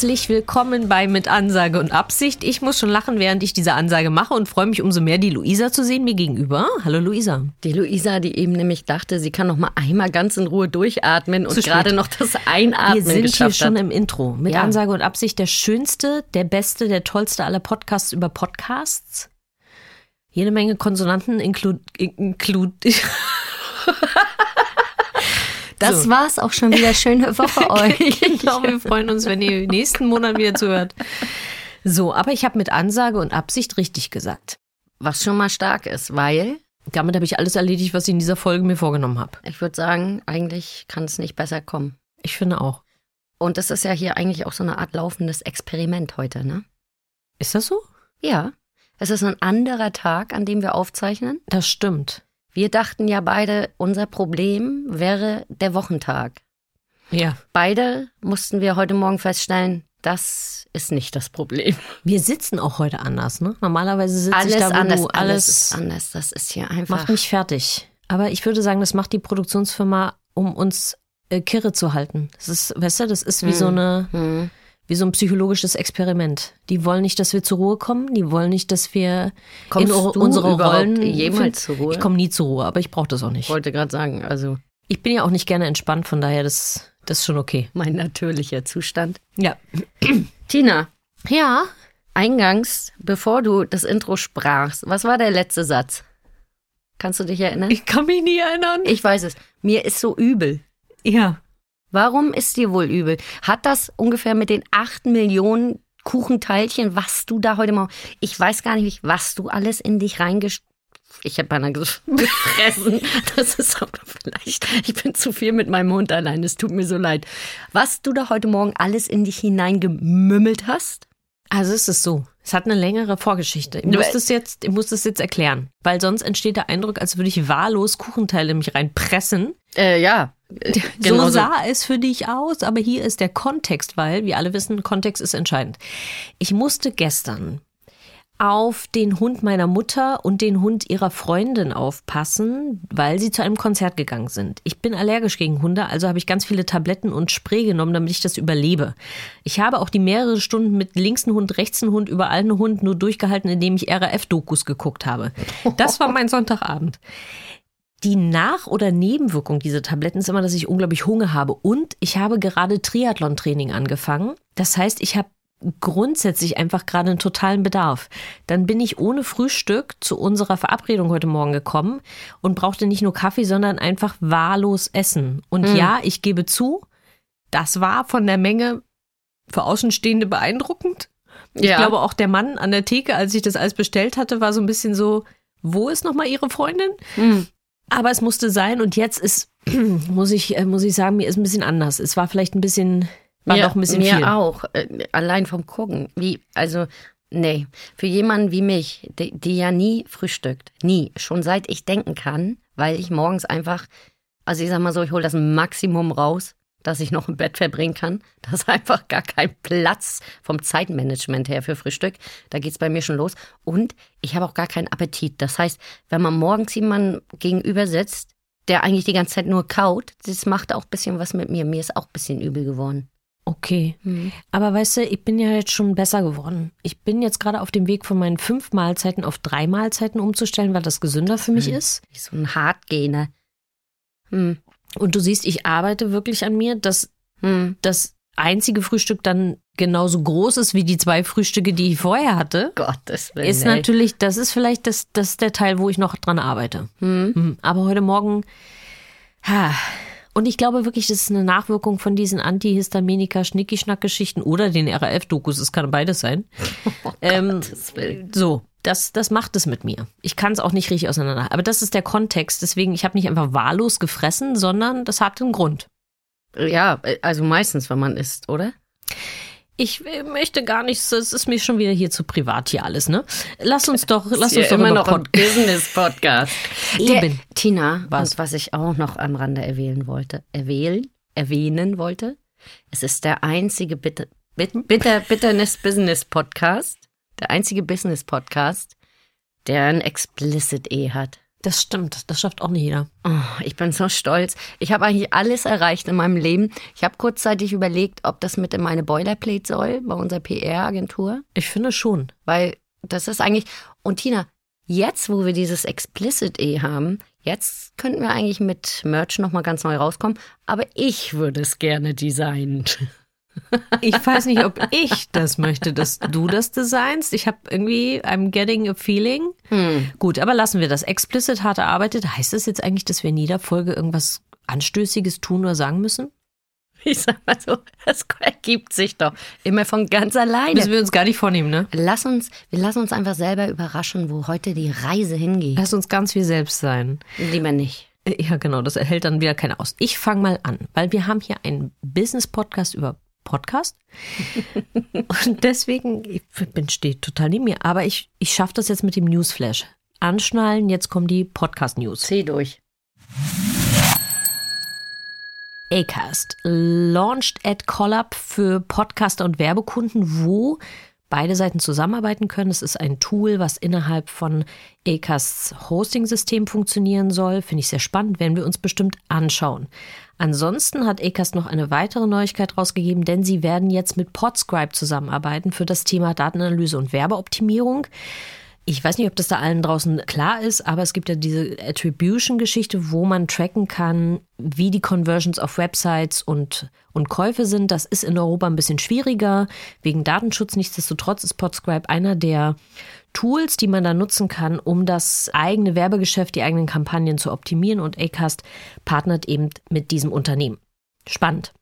Herzlich willkommen bei Mit Ansage und Absicht. Ich muss schon lachen, während ich diese Ansage mache und freue mich umso mehr, die Luisa zu sehen mir gegenüber. Hallo Luisa. Die Luisa, die eben nämlich dachte, sie kann noch mal einmal ganz in Ruhe durchatmen und gerade noch das Einatmen Wir sind hier schon hat. im Intro. Mit Ja. Ansage und Absicht der schönste, der beste, der tollste aller Podcasts über Podcasts. Jede Menge Konsonanten include. include Das war's auch schon wieder. Schöne Woche euch. genau, wir freuen uns, wenn ihr nächsten Monat wieder zuhört. So, aber ich habe mit Ansage und Absicht richtig gesagt. Was schon mal stark ist, weil Damit habe ich alles erledigt, was ich in dieser Folge mir vorgenommen habe. ich würde sagen, eigentlich kann es nicht besser kommen. Ich finde auch. Und das ist ja hier eigentlich auch so eine Art laufendes Experiment heute, ne? Ist das so? Ja. Es ist ein anderer Tag, an dem wir aufzeichnen. Das stimmt. Wir dachten ja beide, unser Problem wäre der Wochentag. Ja. Beide mussten wir heute Morgen feststellen, das ist nicht das Problem. Wir sitzen auch heute anders, ne? Normalerweise sitze Alles ich da, wo anders, du alles alles ist anders. Das ist hier einfach. macht mich fertig. Aber ich würde sagen, das macht die Produktionsfirma, um uns äh, kirre zu halten. Das ist, weißt du, das ist wie so eine, Hm. Wie so ein psychologisches Experiment. Die wollen nicht, dass wir zur Ruhe kommen. Die wollen nicht, dass wir Kommst in unsere Rollen jemals zur Ruhe? Ich komme nie zur Ruhe, aber ich brauche das auch nicht. Ich wollte gerade sagen, also Ich bin ja auch nicht gerne entspannt, von daher das, das ist schon okay. mein natürlicher Zustand. Ja. Tina, Ja. eingangs, bevor du das Intro sprachst, was war der letzte Satz? Kannst du dich erinnern? Ich kann mich nie erinnern. Ich weiß es. Mir ist so übel. ja. Warum ist dir wohl übel? Hat das ungefähr mit den acht Millionen Kuchenteilchen, was du da heute mal. Ich weiß gar nicht, was du alles in dich reingesch. Ich habe beinahe gefressen. Das ist aber vielleicht. Ich bin zu viel mit meinem Hund allein. Es tut mir so leid. Was du da heute Morgen alles in dich hineingemümmelt hast? Also es ist so. Es hat eine längere Vorgeschichte. Ich muss das jetzt, ich muss das jetzt erklären. Weil sonst entsteht der Eindruck, als würde ich wahllos Kuchenteile in mich reinpressen. Äh, ja. so sah es für dich aus, aber hier ist der Kontext, weil wir alle wissen, Kontext ist entscheidend. Ich musste gestern auf den Hund meiner Mutter und den Hund ihrer Freundin aufpassen, weil sie zu einem Konzert gegangen sind. Ich bin allergisch gegen Hunde, also habe ich ganz viele Tabletten und Spray genommen, damit ich das überlebe. Ich habe auch die mehrere Stunden mit links ein Hund, rechts ein Hund, überall ein Hund nur durchgehalten, indem ich RAF-Dokus geguckt habe. Das war mein Sonntagabend. Die Nach- oder Nebenwirkung dieser Tabletten ist immer, dass ich unglaublich Hunger habe. Und ich habe gerade Triathlon-Training angefangen. Das heißt, ich habe grundsätzlich einfach gerade einen totalen Bedarf. Dann bin ich ohne Frühstück zu unserer Verabredung heute Morgen gekommen und brauchte nicht nur Kaffee, sondern einfach wahllos Essen. Und ja, ich gebe zu, das war von der Menge für Außenstehende beeindruckend. Ich Ja. glaube auch der Mann an der Theke, als ich das alles bestellt hatte, war so ein bisschen so, wo ist nochmal Ihre Freundin? Hm. Aber es musste sein und jetzt ist, muss ich, äh, muss ich sagen, mir ist ein bisschen anders. Es war vielleicht ein bisschen, war mir, doch ein bisschen mir viel. auch. Äh, allein vom Gucken. Wie, also, nee. Für jemanden wie mich, die, die ja nie frühstückt. Nie. Schon seit ich denken kann, weil ich morgens einfach, also ich sag mal so, ich hole das Maximum raus, dass ich noch im Bett verbringen kann. Da ist einfach gar kein Platz vom Zeitmanagement her für Frühstück. Da geht's bei mir schon los. Und ich habe auch gar keinen Appetit. Das heißt, wenn man morgens jemanden gegenüber sitzt, der eigentlich die ganze Zeit nur kaut, das macht auch ein bisschen was mit mir. Mir ist auch ein bisschen übel geworden. Okay. Aber weißt du, ich bin ja jetzt schon besser geworden. Ich bin jetzt gerade auf dem Weg von meinen fünf Mahlzeiten auf drei Mahlzeiten umzustellen, weil das gesünder für mich ist. Wie so ein Hartgene. Hm. Und du siehst, ich arbeite wirklich an mir, dass Hm. das einzige Frühstück dann genauso groß ist wie die zwei Frühstücke, die ich vorher hatte. Gottes Willen. Ist natürlich, das ist vielleicht das, das der Teil, wo ich noch dran arbeite. Hm. Mhm. Aber heute Morgen, ha. Und ich glaube wirklich, das ist eine Nachwirkung von diesen Antihistaminika, Schnicki-Schnack-Geschichten oder den RAF-Dokus. Es kann beides sein. ähm, Gottes Willen. so, das, das macht es mit mir. Ich kann es auch nicht richtig auseinander. Aber das ist der Kontext. Deswegen, ich habe nicht einfach wahllos gefressen, sondern das hat einen Grund. Ja, also meistens, wenn man isst, oder? Ich möchte gar nichts, es ist mir schon wieder hier zu privat hier alles, ne? Lass uns doch, lass uns doch immer noch ein Pod- Business-Podcast. Eben. Tina, Was? was? ich auch noch am Rande erwähnen wollte, erwählen, erwähnen wollte, es ist der einzige Bitter, Bit, Bitter, Bitterness Business Podcast, der einzige Business Podcast, der ein Explicit E hat. Das stimmt, das schafft auch nicht jeder. Oh, ich bin so stolz. Ich habe eigentlich alles erreicht in meinem Leben. Ich habe kurzzeitig überlegt, ob das mit in meine Boilerplate soll bei unserer PR-Agentur. Ich finde schon. Weil das ist eigentlich. Und Tina, jetzt, wo wir dieses Explicit E haben, jetzt könnten wir eigentlich mit Merch nochmal ganz neu rauskommen. Aber ich würde es gerne designen. Ich weiß nicht, ob ich das möchte, dass du das designst. Ich habe irgendwie, I'm getting a feeling. Hm. Gut, aber lassen wir das. Explicit hart erarbeitet. Heißt das jetzt eigentlich, dass wir in jeder Folge irgendwas Anstößiges tun oder sagen müssen? Ich sag mal so, das ergibt sich doch immer von ganz alleine. Müssen wir uns gar nicht vornehmen, ne? Lass uns, wir lassen uns einfach selber überraschen, wo heute die Reise hingeht. Lass uns ganz wie selbst sein. Lieber nicht. Ja, genau, das erhält dann wieder keiner aus. Ich fange mal an, weil wir haben hier einen Business-Podcast über Podcast. Und deswegen, ich bin steht total neben mir, aber ich, ich schaffe das jetzt mit dem Newsflash. Anschnallen, jetzt kommen die Podcast-News. Zieh durch. Acast launched at Collab für Podcaster und Werbekunden, wo beide Seiten zusammenarbeiten können. Es ist ein Tool, was innerhalb von Acasts Hosting-System funktionieren soll. Finde ich sehr spannend, werden wir uns bestimmt anschauen. Ansonsten hat Acast noch eine weitere Neuigkeit rausgegeben, denn sie werden jetzt mit Podscribe zusammenarbeiten für das Thema Datenanalyse und Werbeoptimierung. Ich weiß nicht, ob das da allen draußen klar ist, aber es gibt ja diese Attribution-Geschichte, wo man tracken kann, wie die Conversions auf Websites und, und Käufe sind. Das ist in Europa ein bisschen schwieriger wegen Datenschutz. Nichtsdestotrotz ist Podscribe einer der Tools, die man da nutzen kann, um das eigene Werbegeschäft, die eigenen Kampagnen zu optimieren. Und Acast partnert eben mit diesem Unternehmen. Spannend.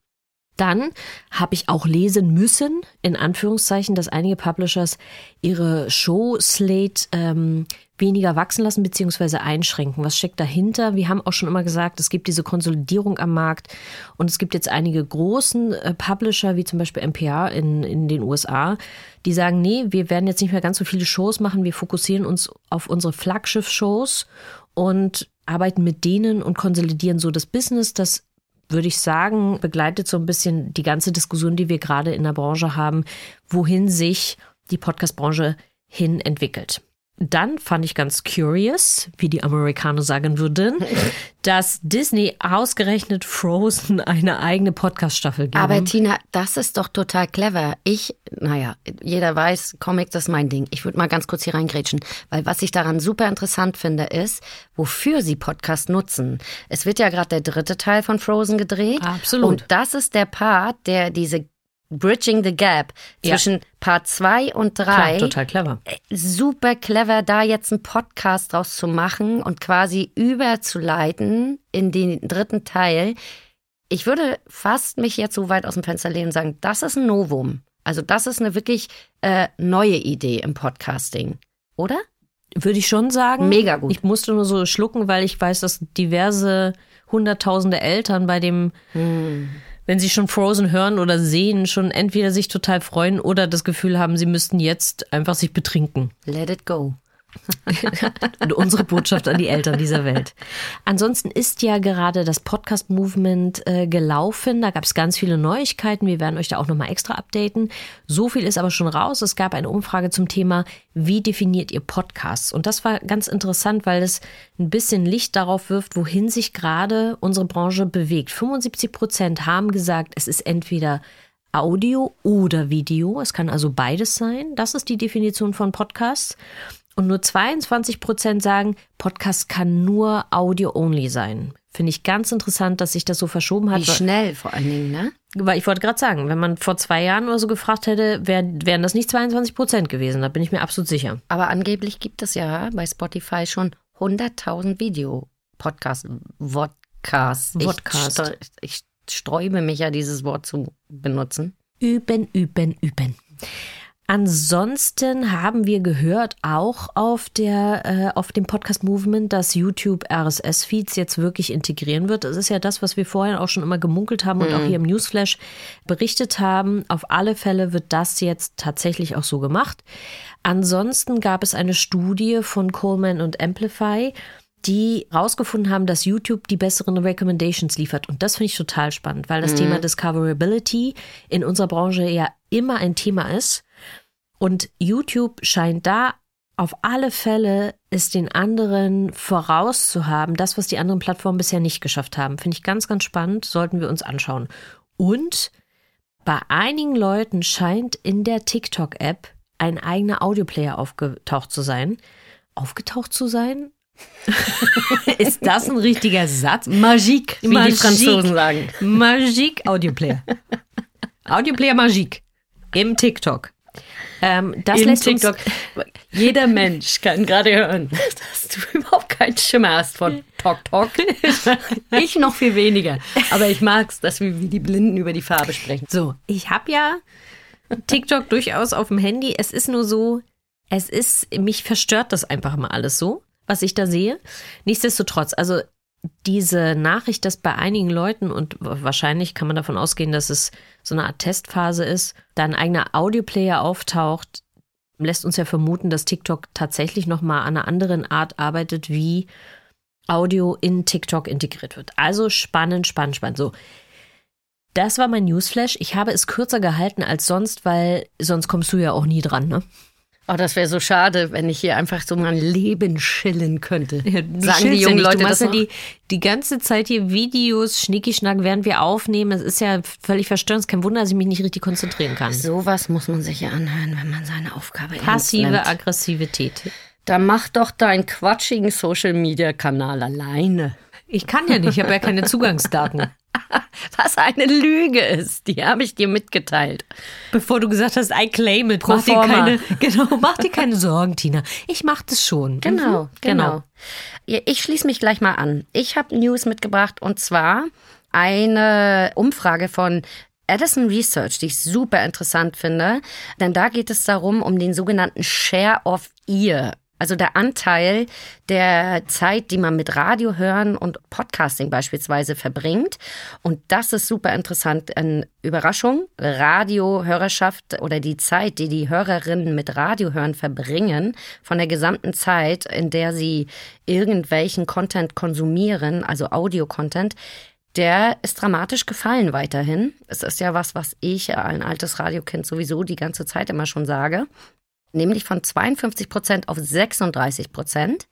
Dann habe ich auch lesen müssen, in Anführungszeichen, dass einige Publishers ihre Show-Slate ähm, weniger wachsen lassen bzw. einschränken. Was steckt dahinter? Wir haben auch schon immer gesagt, es gibt diese Konsolidierung am Markt und es gibt jetzt einige großen äh, Publisher, wie zum Beispiel NPR in, in den USA, die sagen, nee, wir werden jetzt nicht mehr ganz so viele Shows machen, wir fokussieren uns auf unsere Flaggschiff-Shows und arbeiten mit denen und konsolidieren so das Business, das würde ich sagen, begleitet so ein bisschen die ganze Diskussion, die wir gerade in der Branche haben, wohin sich die Podcast-Branche hin entwickelt. Dann fand ich ganz curious, wie die Amerikaner sagen würden, dass Disney ausgerechnet Frozen eine eigene Podcast-Staffel gibt. Aber Tina, das ist doch total clever. Ich, naja, jeder weiß, Comic, das ist mein Ding. Ich würde mal ganz kurz hier reingrätschen, weil was ich daran super interessant finde, ist, wofür sie Podcast nutzen. Es wird ja gerade der dritte Teil von Frozen gedreht. Absolut. Und das ist der Part, der diese Bridging the Gap zwischen ja. Part 2 und 3. total clever. Äh, super clever, da jetzt einen Podcast draus zu machen und quasi überzuleiten in den dritten Teil. Ich würde fast mich jetzt so weit aus dem Fenster lehnen und sagen, das ist ein Novum. Also das ist eine wirklich äh, neue Idee im Podcasting, oder? Würde ich schon sagen. Mega gut. Ich musste nur so schlucken, weil ich weiß, dass diverse hunderttausende Eltern bei dem hm wenn sie schon Frozen hören oder sehen, schon entweder sich total freuen oder das Gefühl haben, sie müssten jetzt einfach sich betrinken. Let it go. Und unsere Botschaft an die Eltern dieser Welt. Ansonsten ist ja gerade das Podcast-Movement äh, gelaufen. Da gab es ganz viele Neuigkeiten. Wir werden euch da auch nochmal extra updaten. So viel ist aber schon raus. Es gab eine Umfrage zum Thema, wie definiert ihr Podcasts? Und das war ganz interessant, weil es ein bisschen Licht darauf wirft, wohin sich gerade unsere Branche bewegt. 75 Prozent haben gesagt, es ist entweder Audio oder Video. Es kann also beides sein. Das ist die Definition von Podcasts. Und nur 22 Prozent sagen, Podcast kann nur Audio-only sein. Finde ich ganz interessant, dass sich das so verschoben hat. Wie schnell vor allen Dingen, ne? Weil ich wollte gerade sagen, wenn man vor zwei Jahren oder so gefragt hätte, wär, wären das nicht 22 Prozent gewesen. Da bin ich mir absolut sicher. Aber angeblich gibt es ja bei Spotify schon 100.000 Video-Podcasts, Vodcasts. Vodcast. Ich, ich sträube mich ja, dieses Wort zu benutzen. Üben, üben, üben. Ansonsten haben wir gehört, auch auf der äh, auf dem Podcast Movement, dass YouTube RSS-Feeds jetzt wirklich integrieren wird. Das ist ja das, was wir vorher auch schon immer gemunkelt haben und mhm. auch hier im Newsflash berichtet haben. Auf alle Fälle wird das jetzt tatsächlich auch so gemacht. Ansonsten gab es eine Studie von Coleman und Amplify, die rausgefunden haben, dass YouTube die besseren Recommendations liefert. Und das finde ich total spannend, weil das mhm. Thema Discoverability in unserer Branche ja immer ein Thema ist. Und YouTube scheint da auf alle Fälle ist den anderen vorauszuhaben, das, was die anderen Plattformen bisher nicht geschafft haben. Finde ich ganz, ganz spannend, sollten wir uns anschauen. Und bei einigen Leuten scheint in der TikTok-App ein eigener Audioplayer aufgetaucht zu sein. Aufgetaucht zu sein? ist das ein richtiger Satz? Magique, wie Magique, die Franzosen sagen. Magique Audioplayer. Audioplayer Magique im TikTok. Ähm, das Im lässt TikTok. Uns Jeder Mensch kann gerade hören, dass du überhaupt keinen Schimmer hast von Talk Talk. ich noch viel weniger. Aber ich mag es, dass wir wie die Blinden über die Farbe sprechen. So, ich habe ja TikTok durchaus auf dem Handy. Es ist nur so, es ist, mich verstört das einfach mal alles so, was ich da sehe. Nichtsdestotrotz, also diese Nachricht, dass bei einigen Leuten, und wahrscheinlich kann man davon ausgehen, dass es so eine Art Testphase ist, da ein eigener Audioplayer auftaucht, lässt uns ja vermuten, dass TikTok tatsächlich nochmal an einer anderen Art arbeitet, wie Audio in TikTok integriert wird. Also spannend, spannend, spannend. So. Das war mein Newsflash. Ich habe es kürzer gehalten als sonst, weil sonst kommst du ja auch nie dran, ne? Oh, das wäre so schade, wenn ich hier einfach so mein Leben chillen könnte. Ja, Sagen die jungen ja Leute du das ja die, die ganze Zeit hier Videos, Schnicki-Schnack, während wir aufnehmen. Es ist ja völlig verstörend. Kein Wunder, dass ich mich nicht richtig konzentrieren kann. Sowas muss man sich ja anhören, wenn man seine Aufgabe Passive Aggressivität. Da mach doch deinen quatschigen Social-Media-Kanal alleine. Ich kann ja nicht, ich habe ja keine Zugangsdaten. Was eine Lüge ist, die habe ich dir mitgeteilt. Bevor du gesagt hast, I claim it. Mach dir, keine, genau, mach dir keine Sorgen, Tina. Ich mache das schon. Genau, mhm, genau. genau. Ich schließe mich gleich mal an. Ich habe News mitgebracht und zwar eine Umfrage von Edison Research, die ich super interessant finde, denn da geht es darum, um den sogenannten Share of Ear. Also der Anteil der Zeit, die man mit Radio hören und Podcasting beispielsweise verbringt. Und das ist super interessant. Eine Überraschung. Radiohörerschaft oder die Zeit, die die Hörerinnen mit Radio hören verbringen, von der gesamten Zeit, in der sie irgendwelchen Content konsumieren, also Audio-Content, der ist dramatisch gefallen weiterhin. Es ist ja was, was ich, ein altes Radiokind, sowieso die ganze Zeit immer schon sage nämlich von 52 Prozent auf 36 Prozent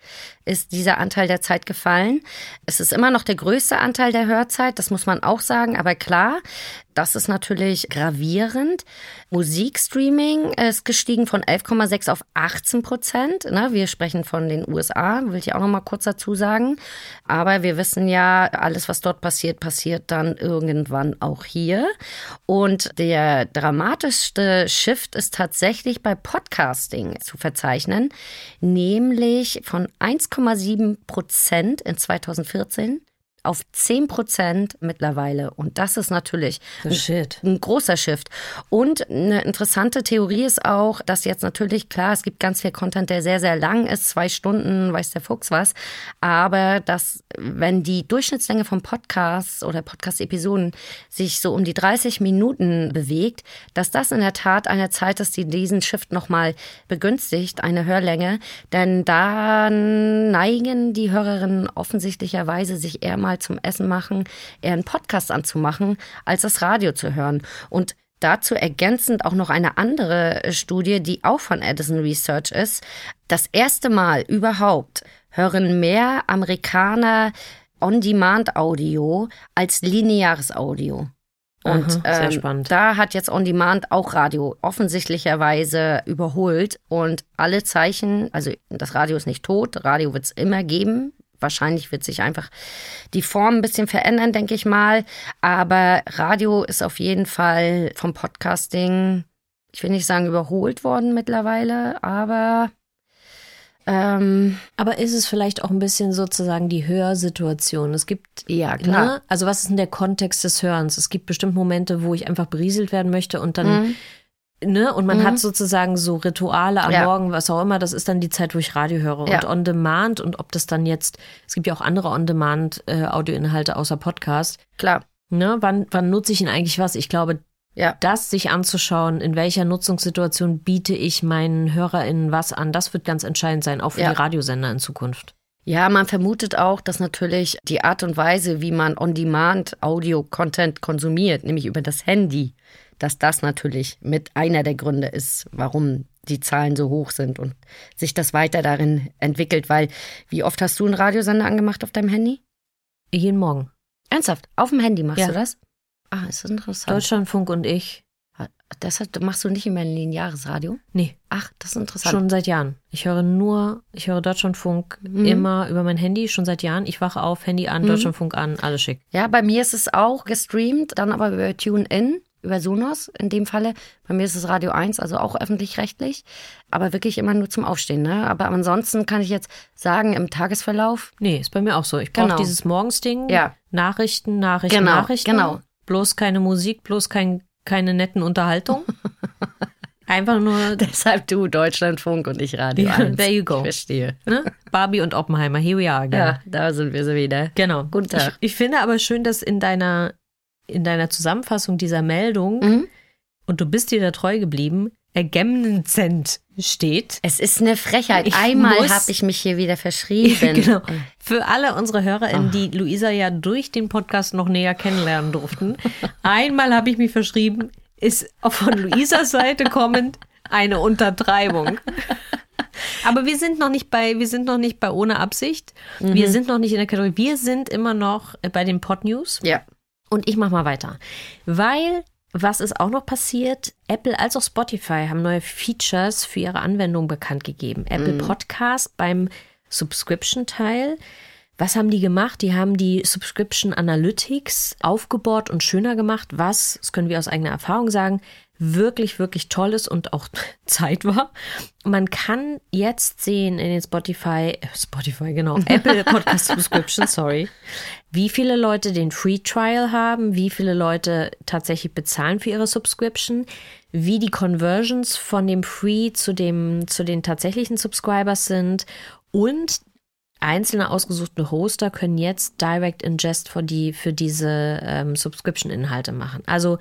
ist dieser Anteil der Zeit gefallen. Es ist immer noch der größte Anteil der Hörzeit, das muss man auch sagen, aber klar, das ist natürlich gravierend. Musikstreaming ist gestiegen von 11,6 auf 18 Prozent. Ne, wir sprechen von den USA, will ich auch noch mal kurz dazu sagen. Aber wir wissen ja, alles, was dort passiert, passiert dann irgendwann auch hier. Und der dramatischste Shift ist tatsächlich bei Podcasting zu verzeichnen, nämlich von 1,7 Prozent in 2014 auf 10 Prozent mittlerweile. Und das ist natürlich ein, ein, großer Shift. Und eine interessante Theorie ist auch, dass jetzt natürlich, klar, es gibt ganz viel Content, der sehr, sehr lang ist, zwei Stunden, weiß der Fuchs was. Aber dass, wenn die Durchschnittslänge von Podcasts oder Podcast-Episoden sich so um die 30 Minuten bewegt, dass das in der Tat eine Zeit ist, die diesen Shift nochmal begünstigt, eine Hörlänge. Denn da neigen die Hörerinnen offensichtlicherweise sich eher mal mal zum Essen machen, eher einen Podcast anzumachen, als das Radio zu hören. Und Dazu ergänzend auch noch eine andere Studie, die auch von Edison Research ist. Das erste Mal überhaupt hören mehr Amerikaner On-Demand-Audio als lineares Audio. Und Aha, ähm, da hat jetzt On Demand auch Radio offensichtlicherweise überholt. Und alle Zeichen, also das Radio ist nicht tot, Radio wird es immer geben, wahrscheinlich wird sich einfach die Form ein bisschen verändern, denke ich mal. Aber Radio ist auf jeden Fall vom Podcasting, ich will nicht sagen überholt worden mittlerweile, aber ähm, aber ist es vielleicht auch ein bisschen sozusagen die Hörsituation? Es gibt, ja klar. Ne? Also was ist denn der Kontext des Hörens? Es gibt bestimmt Momente, wo ich einfach berieselt werden möchte und dann mhm. Ne? Und man mhm. hat sozusagen so Rituale am ja. Morgen, was auch immer. Das ist dann die Zeit, wo ich Radio höre. Ja. Und On Demand und ob das dann jetzt, es gibt ja auch andere On Demand äh, Audioinhalte außer Podcast. Klar. Ne? Wann, wann nutze ich ihn eigentlich was? Ich glaube, ja. das sich anzuschauen, in welcher Nutzungssituation biete ich meinen HörerInnen was an, das wird ganz entscheidend sein, auch für ja. die Radiosender in Zukunft. Ja, man vermutet auch, dass natürlich die Art und Weise, wie man On-Demand Audio-Content konsumiert, nämlich über das Handy, dass das natürlich mit einer der Gründe ist, warum die Zahlen so hoch sind und sich das weiter darin entwickelt. Weil, wie oft hast du einen Radiosender angemacht auf deinem Handy? Jeden Morgen. Ernsthaft? Auf dem Handy machst Ja. du das? Ah, ist interessant. Deutschlandfunk und ich. Deshalb machst du nicht immer ein lineares Radio? Nee, Ach, das ist interessant. schon seit Jahren. Ich höre nur, ich höre Deutschlandfunk Mhm. immer über mein Handy, schon seit Jahren. Ich wache auf, Handy an, Deutschlandfunk an, alles schick. Ja, bei mir ist es auch gestreamt, dann aber über TuneIn, über Sonos in dem Falle. Bei mir ist es Radio 1, also auch öffentlich-rechtlich, aber wirklich immer nur zum Aufstehen. Ne? Aber ansonsten kann ich jetzt sagen, im Tagesverlauf, Nee, ist bei mir auch so. Ich brauche Genau. dieses Morgensding. Ja. Nachrichten, Nachrichten, Genau, Nachrichten. genau. Bloß keine Musik, bloß kein, keine netten Unterhaltung. Einfach nur deshalb du Deutschlandfunk und ich Radio 1. there you go. Ich verstehe. ne? Barbie und Oppenheimer. Here we are again. Ja, da sind wir so wieder. Genau. Guten Tag. Ich, ich finde aber schön, dass in deiner, in deiner Zusammenfassung dieser Meldung, Mhm. und du bist dir da treu geblieben, ergänzend steht. Es ist eine Frechheit. Ich Einmal habe ich mich hier wieder verschrieben. genau. Für alle unsere Ah. HörerInnen, die Luisa ja durch den Podcast noch näher kennenlernen durften. Einmal habe ich mich verschrieben, ist von Luisas Seite kommend eine Untertreibung. Aber wir sind noch nicht bei, wir sind noch nicht bei ohne Absicht. Mhm. Wir sind noch nicht in der Kategorie. Wir sind immer noch bei den Pod News. Ja. Und ich mach mal weiter. Weil, was ist auch noch passiert? Apple als auch Spotify haben neue Features für ihre Anwendung bekannt gegeben. Apple Podcast beim Subscription-Teil. Was haben die gemacht? Die haben die Subscription Analytics aufgebohrt und schöner gemacht, was, das können wir aus eigener Erfahrung sagen, wirklich, wirklich toll ist und auch Zeit war. Man kann jetzt sehen in den Spotify, äh, Spotify, genau, Apple Podcast Subscription, sorry, wie viele Leute den Free Trial haben, wie viele Leute tatsächlich bezahlen für ihre Subscription, wie die Conversions von dem Free zu dem, zu den tatsächlichen Subscribers sind und einzelne ausgesuchte Hoster können jetzt Direct Ingest für die, für diese ähm, Subscription-Inhalte machen. Also,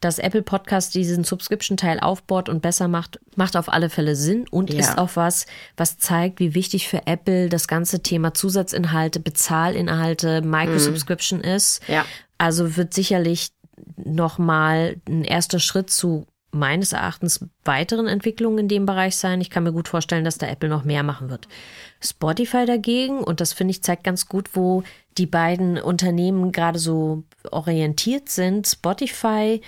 dass Apple Podcast diesen Subscription-Teil aufbaut und besser macht, macht auf alle Fälle Sinn und Ja. ist auch was, was zeigt, wie wichtig für Apple das ganze Thema Zusatzinhalte, Bezahlinhalte, Microsubscription ist. Ja. Also wird sicherlich nochmal ein erster Schritt zu meines Erachtens weiteren Entwicklungen in dem Bereich sein. Ich kann mir gut vorstellen, dass da Apple noch mehr machen wird. Spotify dagegen, und das finde ich zeigt ganz gut, wo die beiden Unternehmen gerade so orientiert sind. Spotify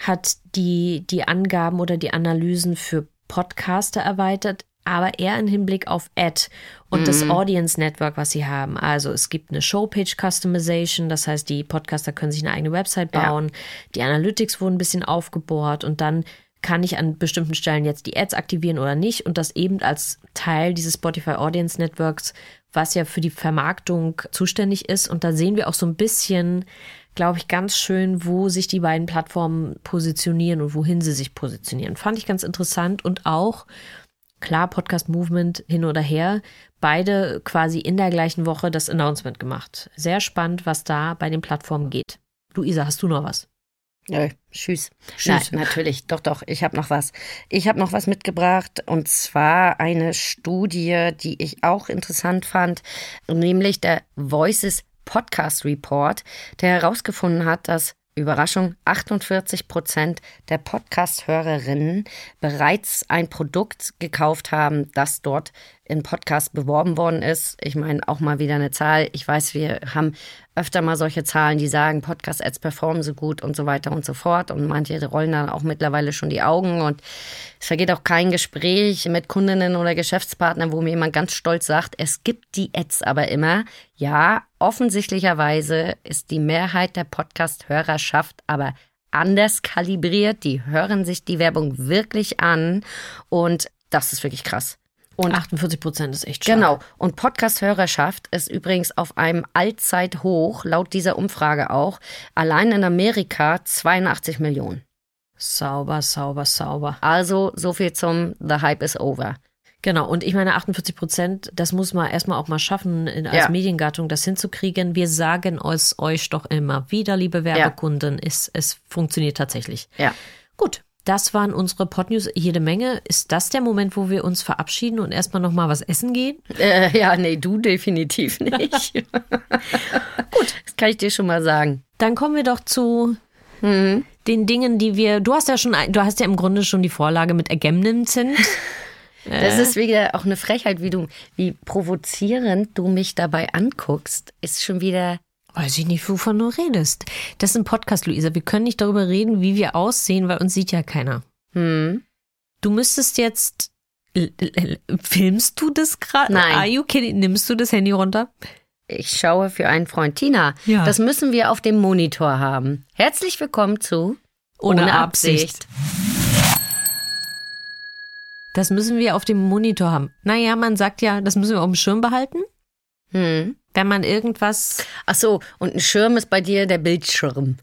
hat die, die Angaben oder die Analysen für Podcaster erweitert, aber eher im Hinblick auf Ad und das Audience Network, was sie haben. Also es gibt eine Showpage Customization, das heißt, die Podcaster können sich eine eigene Website Ja. bauen. Die Analytics wurden ein bisschen aufgebohrt und dann kann ich an bestimmten Stellen jetzt die Ads aktivieren oder nicht und das eben als Teil dieses Spotify Audience Networks, was ja für die Vermarktung zuständig ist. Und da sehen wir auch so ein bisschen, glaube ich, ganz schön, wo sich die beiden Plattformen positionieren und wohin sie sich positionieren. Fand ich ganz interessant und auch, klar, Podcast Movement hin oder her, beide quasi in der gleichen Woche das Announcement gemacht. Sehr spannend, was da bei den Plattformen geht. Luisa, hast du noch was? Nö, tschüss. Tschüss. Nein, natürlich, doch, doch, ich habe noch was. Ich habe noch was mitgebracht und zwar eine Studie, die ich auch interessant fand, nämlich der Voices Podcast Report, der herausgefunden hat, dass Überraschung, 48 Prozent der Podcast-Hörerinnen bereits ein Produkt gekauft haben, das dort in Podcast beworben worden ist. Ich meine, auch mal wieder eine Zahl. Ich weiß, wir haben öfter mal solche Zahlen, die sagen, Podcast-Ads performen so gut und so weiter und so fort. Und manche rollen dann auch mittlerweile schon die Augen. Und es vergeht auch kein Gespräch mit Kundinnen oder Geschäftspartnern, wo mir jemand ganz stolz sagt, es gibt die Ads aber immer. Ja, offensichtlicherweise ist die Mehrheit der Podcast-Hörerschaft aber anders kalibriert. Die hören sich die Werbung wirklich an. Und das ist wirklich krass. Und 48 Prozent ist echt stark. Genau. Und Podcast-Hörerschaft ist übrigens auf einem Allzeithoch, laut dieser Umfrage auch. Allein in Amerika 82 Millionen. Sauber, sauber, sauber. Also so viel zum The Hype is over. Genau, und ich meine 48 Prozent, das muss man erstmal auch mal schaffen, in, als Ja. Mediengattung das hinzukriegen. Wir sagen es euch doch immer wieder, liebe Werbekunden, es, es funktioniert tatsächlich. Ja. Gut, das waren unsere Podnews, jede Menge. Ist das der Moment, wo wir uns verabschieden und erstmal noch mal was essen gehen? Äh, ja, nee, du definitiv nicht. Gut, das kann ich dir schon mal sagen. Dann kommen wir doch zu Den Dingen, die wir, du hast ja schon, du hast ja im Grunde schon die Vorlage mit Agamemnon. Das ist wieder auch eine Frechheit, wie du, wie provozierend du mich dabei anguckst, ist schon wieder. Weiß ich nicht, wovon du redest. Das ist ein Podcast, Luisa. Wir können nicht darüber reden, wie wir aussehen, weil uns sieht ja keiner. Hm. Du müsstest jetzt. Filmst du das gerade? Nein. Are you kidding? Nimmst du das Handy runter? Ich schaue für einen Freund. Tina, Ja. das müssen wir auf dem Monitor haben. Herzlich willkommen zu Ohne Absicht. Das müssen wir auf dem Monitor haben. Naja, man sagt ja, das müssen wir auf dem Schirm behalten. Hm. Wenn man irgendwas. Ach so, und ein Schirm ist bei dir der Bildschirm.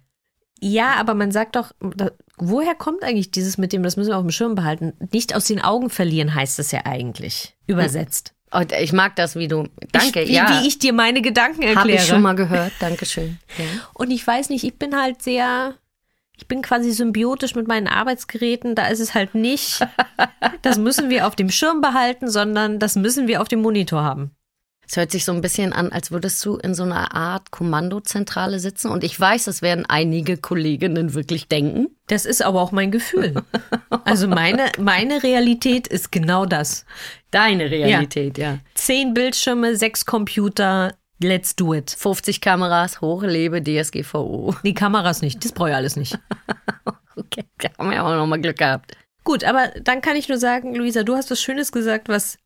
Ja, aber man sagt doch, da, woher kommt eigentlich dieses mit dem, das müssen wir auf dem Schirm behalten? Nicht aus den Augen verlieren heißt es ja eigentlich. Übersetzt. Und ich mag das, wie du. Danke, ich, wie, ja. Wie ich dir meine Gedanken erkläre. Habe ich schon mal gehört. Dankeschön. Ja. Und ich weiß nicht, ich bin halt sehr, ich bin quasi symbiotisch mit meinen Arbeitsgeräten. Da ist es halt nicht, das müssen wir auf dem Schirm behalten, sondern das müssen wir auf dem Monitor haben. Es hört sich so ein bisschen an, als würdest du in so einer Art Kommandozentrale sitzen. Und ich weiß, das werden einige Kolleginnen wirklich denken. Das ist aber auch mein Gefühl. Also meine, meine Realität ist genau das. Deine Realität, ja. Zehn Bildschirme, sechs Computer, let's do it. 50 Kameras, hoch lebe DSGVO. Die Kameras nicht, das brauche ich alles nicht. Okay, da haben wir auch noch mal Glück gehabt. Gut, aber dann kann ich nur sagen, Luisa, du hast was Schönes gesagt, was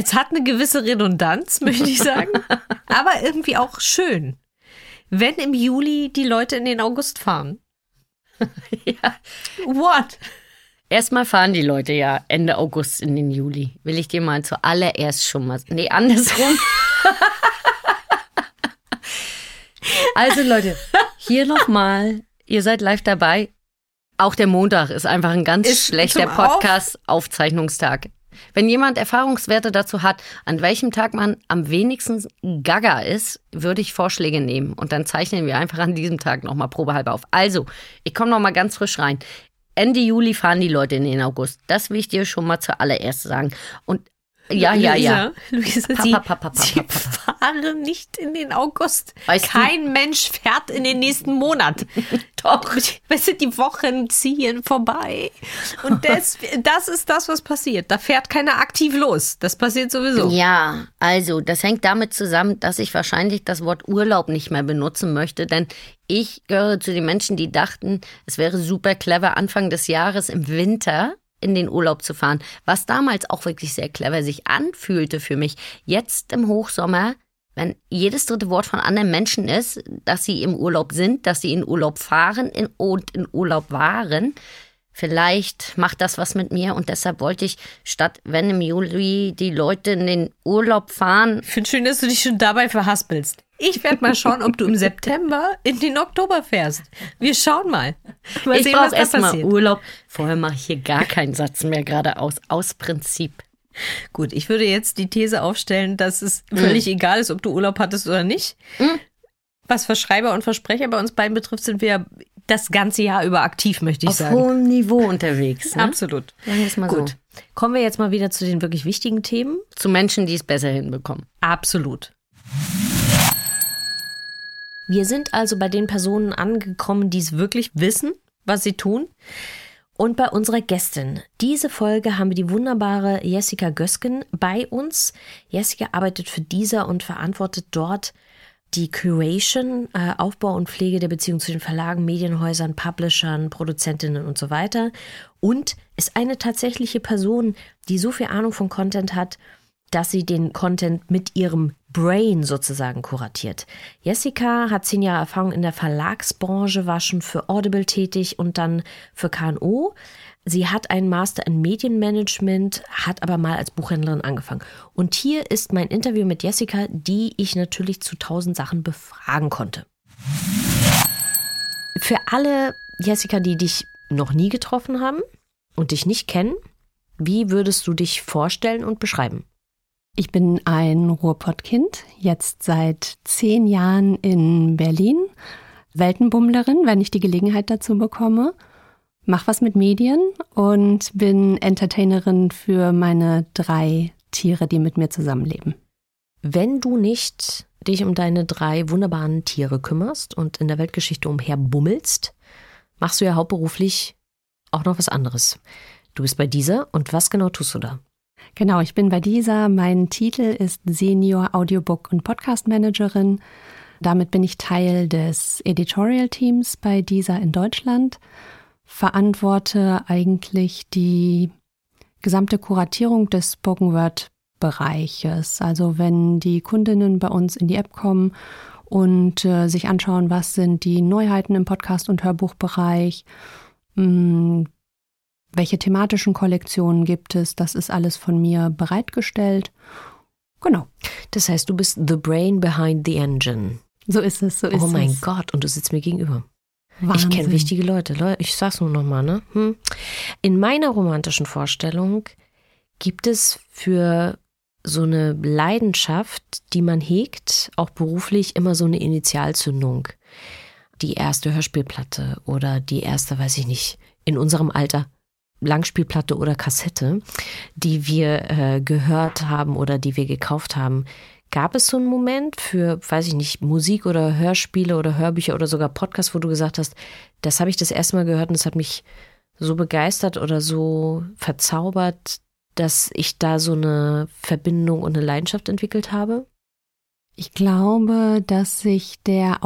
es hat eine gewisse Redundanz, möchte ich sagen, aber irgendwie auch schön. Wenn im Juli die Leute in den August fahren. Ja. What? Erstmal fahren die Leute ja Ende August in den Juli. Will ich dir mal zuallererst schon mal. Nee, andersrum. also Leute, hier nochmal. Ihr seid live dabei. Auch der Montag ist einfach ein ganz Ist schlechter Podcast-Aufzeichnungstag. Wenn jemand Erfahrungswerte dazu hat, an welchem Tag man am wenigsten gaga ist, würde ich Vorschläge nehmen. Und dann zeichnen wir einfach an diesem Tag nochmal probehalber auf. Also, ich komme nochmal ganz frisch rein. Ende Juli fahren die Leute in den August. Das will ich dir schon mal zuallererst sagen. Und ja, ja, ja. Luisa, Papa, sie, Papa, Fahren nicht in den August. Weißt du- Kein Mensch fährt in den nächsten Monat. Doch. Weißt du, die Wochen ziehen vorbei. Und das, das ist das, was passiert. Da fährt keiner aktiv los. Das passiert sowieso. Ja, also das hängt damit zusammen, dass ich wahrscheinlich das Wort Urlaub nicht mehr benutzen möchte, denn ich gehöre zu den Menschen, die dachten, es wäre super clever, Anfang des Jahres im Winter in den Urlaub zu fahren, was damals auch wirklich sehr clever sich anfühlte für mich. Jetzt im Hochsommer, wenn jedes dritte Wort von anderen Menschen ist, dass sie im Urlaub sind, dass sie in Urlaub fahren in, und in Urlaub waren, Vielleicht macht das was mit mir und deshalb wollte ich, statt wenn im Juli die Leute in den Urlaub fahren, Ich finde schön, dass du dich schon dabei verhaspelst. Ich werde mal schauen, ob du im September in den Oktober fährst. Wir schauen mal. mal ich brauche erstmal. Urlaub. Vorher mache ich hier gar keinen Satz mehr geradeaus, aus Prinzip. Gut, ich würde jetzt die These aufstellen, dass es völlig egal ist, ob du Urlaub hattest oder nicht. Was Verschreiber und Versprecher bei uns beiden betrifft, sind wir das ganze Jahr über aktiv, möchte ich Auf sagen. hohem Niveau unterwegs. Ne? Absolut. Gut. so. Kommen wir jetzt mal wieder zu den wirklich wichtigen Themen. Zu Menschen, die es besser hinbekommen. Absolut. Wir sind also bei den Personen angekommen, die es wirklich wissen, was sie tun. Und bei unserer Gästin. Diese Folge haben wir die wunderbare Jessica Gösken bei uns. Jessica arbeitet für dieser und verantwortet dort die Curation, äh, Aufbau und Pflege der Beziehung zu den Verlagen, Medienhäusern, Publishern, Produzentinnen und so weiter. Und ist eine tatsächliche Person, die so viel Ahnung von Content hat, dass sie den Content mit ihrem Brain sozusagen kuratiert. Jessica hat zehn Jahre Erfahrung in der Verlagsbranche, war schon für Audible tätig und dann für KNO. Sie hat einen Master in Medienmanagement, hat aber mal als Buchhändlerin angefangen. Und hier ist mein Interview mit Jessica, die ich natürlich zu tausend Sachen befragen konnte. Für alle, Jessica, die dich noch nie getroffen haben und dich nicht kennen, wie würdest du dich vorstellen und beschreiben? Ich bin ein Ruhrpottkind, jetzt seit zehn Jahren in Berlin, Weltenbummlerin, wenn ich die Gelegenheit dazu bekomme, mach was mit Medien und bin Entertainerin für meine drei Tiere, die mit mir zusammenleben. Wenn du nicht dich um deine drei wunderbaren Tiere kümmerst und in der Weltgeschichte umherbummelst, machst du ja hauptberuflich auch noch was anderes. Du bist bei dieser und was genau tust du da? Genau, ich bin bei dieser. Mein Titel ist Senior Audiobook und Podcast Managerin. Damit bin ich Teil des Editorial Teams bei dieser in Deutschland, verantworte eigentlich die gesamte Kuratierung des Spoken Word Bereiches. Also wenn die Kundinnen bei uns in die App kommen und äh, sich anschauen, was sind die Neuheiten im Podcast- und Hörbuchbereich, mh, hm, welche thematischen Kollektionen gibt es, das ist alles von mir bereitgestellt. Genau. Das heißt, du bist the brain behind the engine. So ist es, so ist es. Oh mein es. Gott, und du sitzt mir gegenüber. Wahnsinn. Ich kenne wichtige Leute. Ich sag's nur nochmal, ne? Hm. In meiner romantischen Vorstellung gibt es für so eine Leidenschaft, die man hegt, auch beruflich immer so eine Initialzündung. Die erste Hörspielplatte oder die erste, weiß ich nicht, in unserem Alter Langspielplatte oder Kassette, die wir äh, gehört haben oder die wir gekauft haben. Gab es so einen Moment für, weiß ich nicht, Musik oder Hörspiele oder Hörbücher oder sogar Podcasts, wo du gesagt hast, das habe ich das erste Mal gehört und es hat mich so begeistert oder so verzaubert, dass ich da so eine Verbindung und eine Leidenschaft entwickelt habe? Ich glaube, dass sich der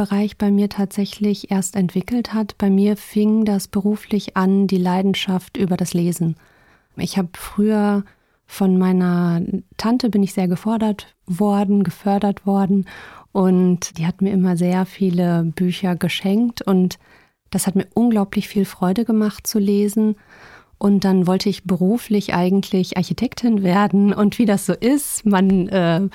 Audiobereich bei mir tatsächlich erst entwickelt hat. Bei mir fing das beruflich an, die Leidenschaft über das Lesen. Ich habe früher von meiner Tante bin ich sehr gefordert worden, gefördert worden und die hat mir immer sehr viele Bücher geschenkt und das hat mir unglaublich viel Freude gemacht zu lesen. Und dann wollte ich beruflich eigentlich Architektin werden. Und wie das so ist, man äh,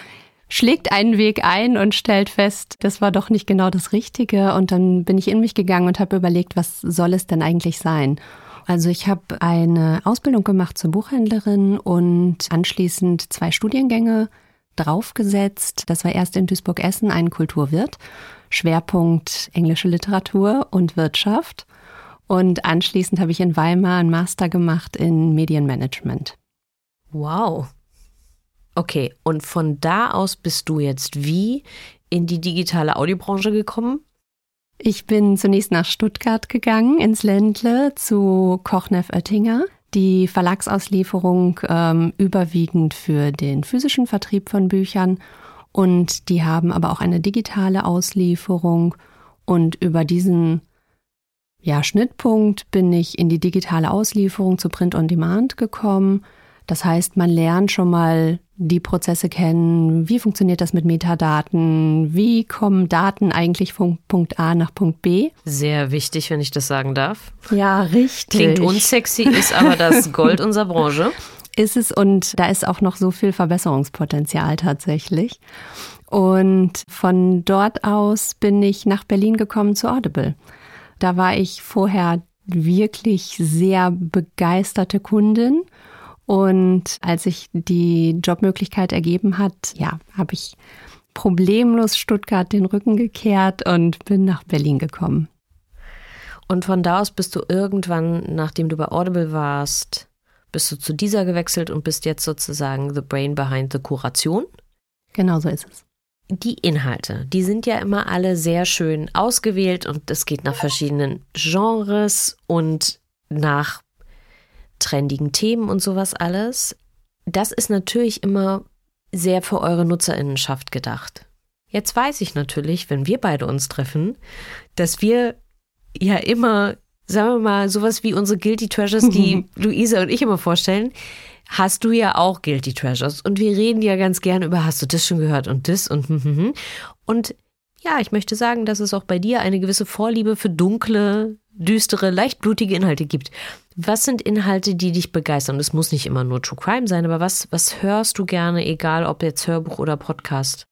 schlägt einen Weg ein und stellt fest, das war doch nicht genau das Richtige. Und dann bin ich in mich gegangen und habe überlegt, was soll es denn eigentlich sein? Also ich habe eine Ausbildung gemacht zur Buchhändlerin und anschließend zwei Studiengänge draufgesetzt. Das war erst in Duisburg-Essen ein Kulturwirt, Schwerpunkt englische Literatur und Wirtschaft. Und anschließend habe ich in Weimar einen Master gemacht in Medienmanagement. Wow. Okay, und von da aus bist du jetzt wie in die digitale Audiobranche gekommen? Ich bin zunächst nach Stuttgart gegangen, ins Ländle zu Kochneff Oettinger. Die Verlagsauslieferung ähm, überwiegend für den physischen Vertrieb von Büchern und die haben aber auch eine digitale Auslieferung und über diesen ja, Schnittpunkt bin ich in die digitale Auslieferung zu Print on Demand gekommen. Das heißt, man lernt schon mal die Prozesse kennen. Wie funktioniert das mit Metadaten? Wie kommen Daten eigentlich von Punkt A nach Punkt B? Sehr wichtig, wenn ich das sagen darf. Ja, richtig. Klingt unsexy, ist aber das Gold unserer Branche. Ist es und da ist auch noch so viel Verbesserungspotenzial tatsächlich. Und von dort aus bin ich nach Berlin gekommen zu Audible. Da war ich vorher wirklich sehr begeisterte Kundin. Und als sich die Jobmöglichkeit ergeben hat, ja, habe ich problemlos Stuttgart den Rücken gekehrt und bin nach Berlin gekommen. Und von da aus bist du irgendwann, nachdem du bei Audible warst, bist du zu dieser gewechselt und bist jetzt sozusagen the brain behind the Kuration? Genau so ist es die Inhalte, die sind ja immer alle sehr schön ausgewählt und es geht nach verschiedenen Genres und nach trendigen Themen und sowas alles. Das ist natürlich immer sehr für eure Nutzerinnenschaft gedacht. Jetzt weiß ich natürlich, wenn wir beide uns treffen, dass wir ja immer, sagen wir mal, sowas wie unsere Guilty Treasures, die Luisa und ich immer vorstellen, hast du ja auch Guilty Treasures. Und wir reden ja ganz gerne über, hast du das schon gehört und das und hm, hm, hm. Und ja, ich möchte sagen, dass es auch bei dir eine gewisse Vorliebe für dunkle, düstere, leichtblutige Inhalte gibt. Was sind Inhalte, die dich begeistern? Es muss nicht immer nur True Crime sein, aber was, was hörst du gerne, egal ob jetzt Hörbuch oder Podcast?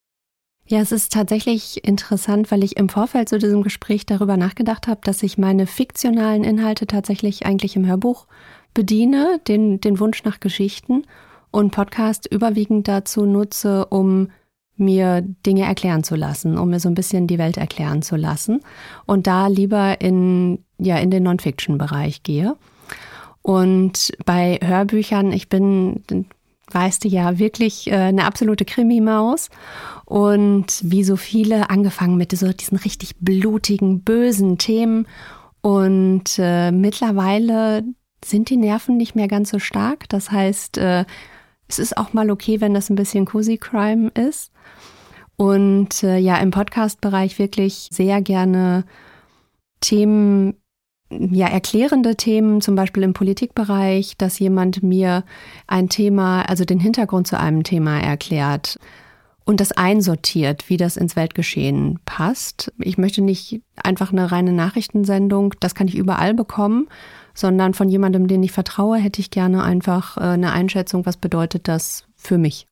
Ja, es ist tatsächlich interessant, weil ich im Vorfeld zu diesem Gespräch darüber nachgedacht habe, dass ich meine fiktionalen Inhalte tatsächlich eigentlich im Hörbuch bediene, den, den Wunsch nach Geschichten und Podcast überwiegend dazu nutze, um mir Dinge erklären zu lassen, um mir so ein bisschen die Welt erklären zu lassen und da lieber in, ja, in den Non-Fiction-Bereich gehe. Und bei Hörbüchern, ich bin, weißt du ja, wirklich äh, eine absolute Krimi-Maus und wie so viele angefangen mit so diesen richtig blutigen, bösen Themen Und äh, mittlerweile sind die Nerven nicht mehr ganz so stark. Das heißt, äh, es ist auch mal okay, wenn das ein bisschen Cozy Crime ist. Und äh, ja, im Podcast-Bereich wirklich sehr gerne Themen, ja, erklärende Themen, zum Beispiel im Politikbereich, dass jemand mir ein Thema, also den Hintergrund zu einem Thema erklärt und das einsortiert, wie das ins Weltgeschehen passt. Ich möchte nicht einfach eine reine Nachrichtensendung, das kann ich überall bekommen, sondern von jemandem, den ich vertraue, hätte ich gerne einfach äh, eine Einschätzung, was bedeutet das für mich.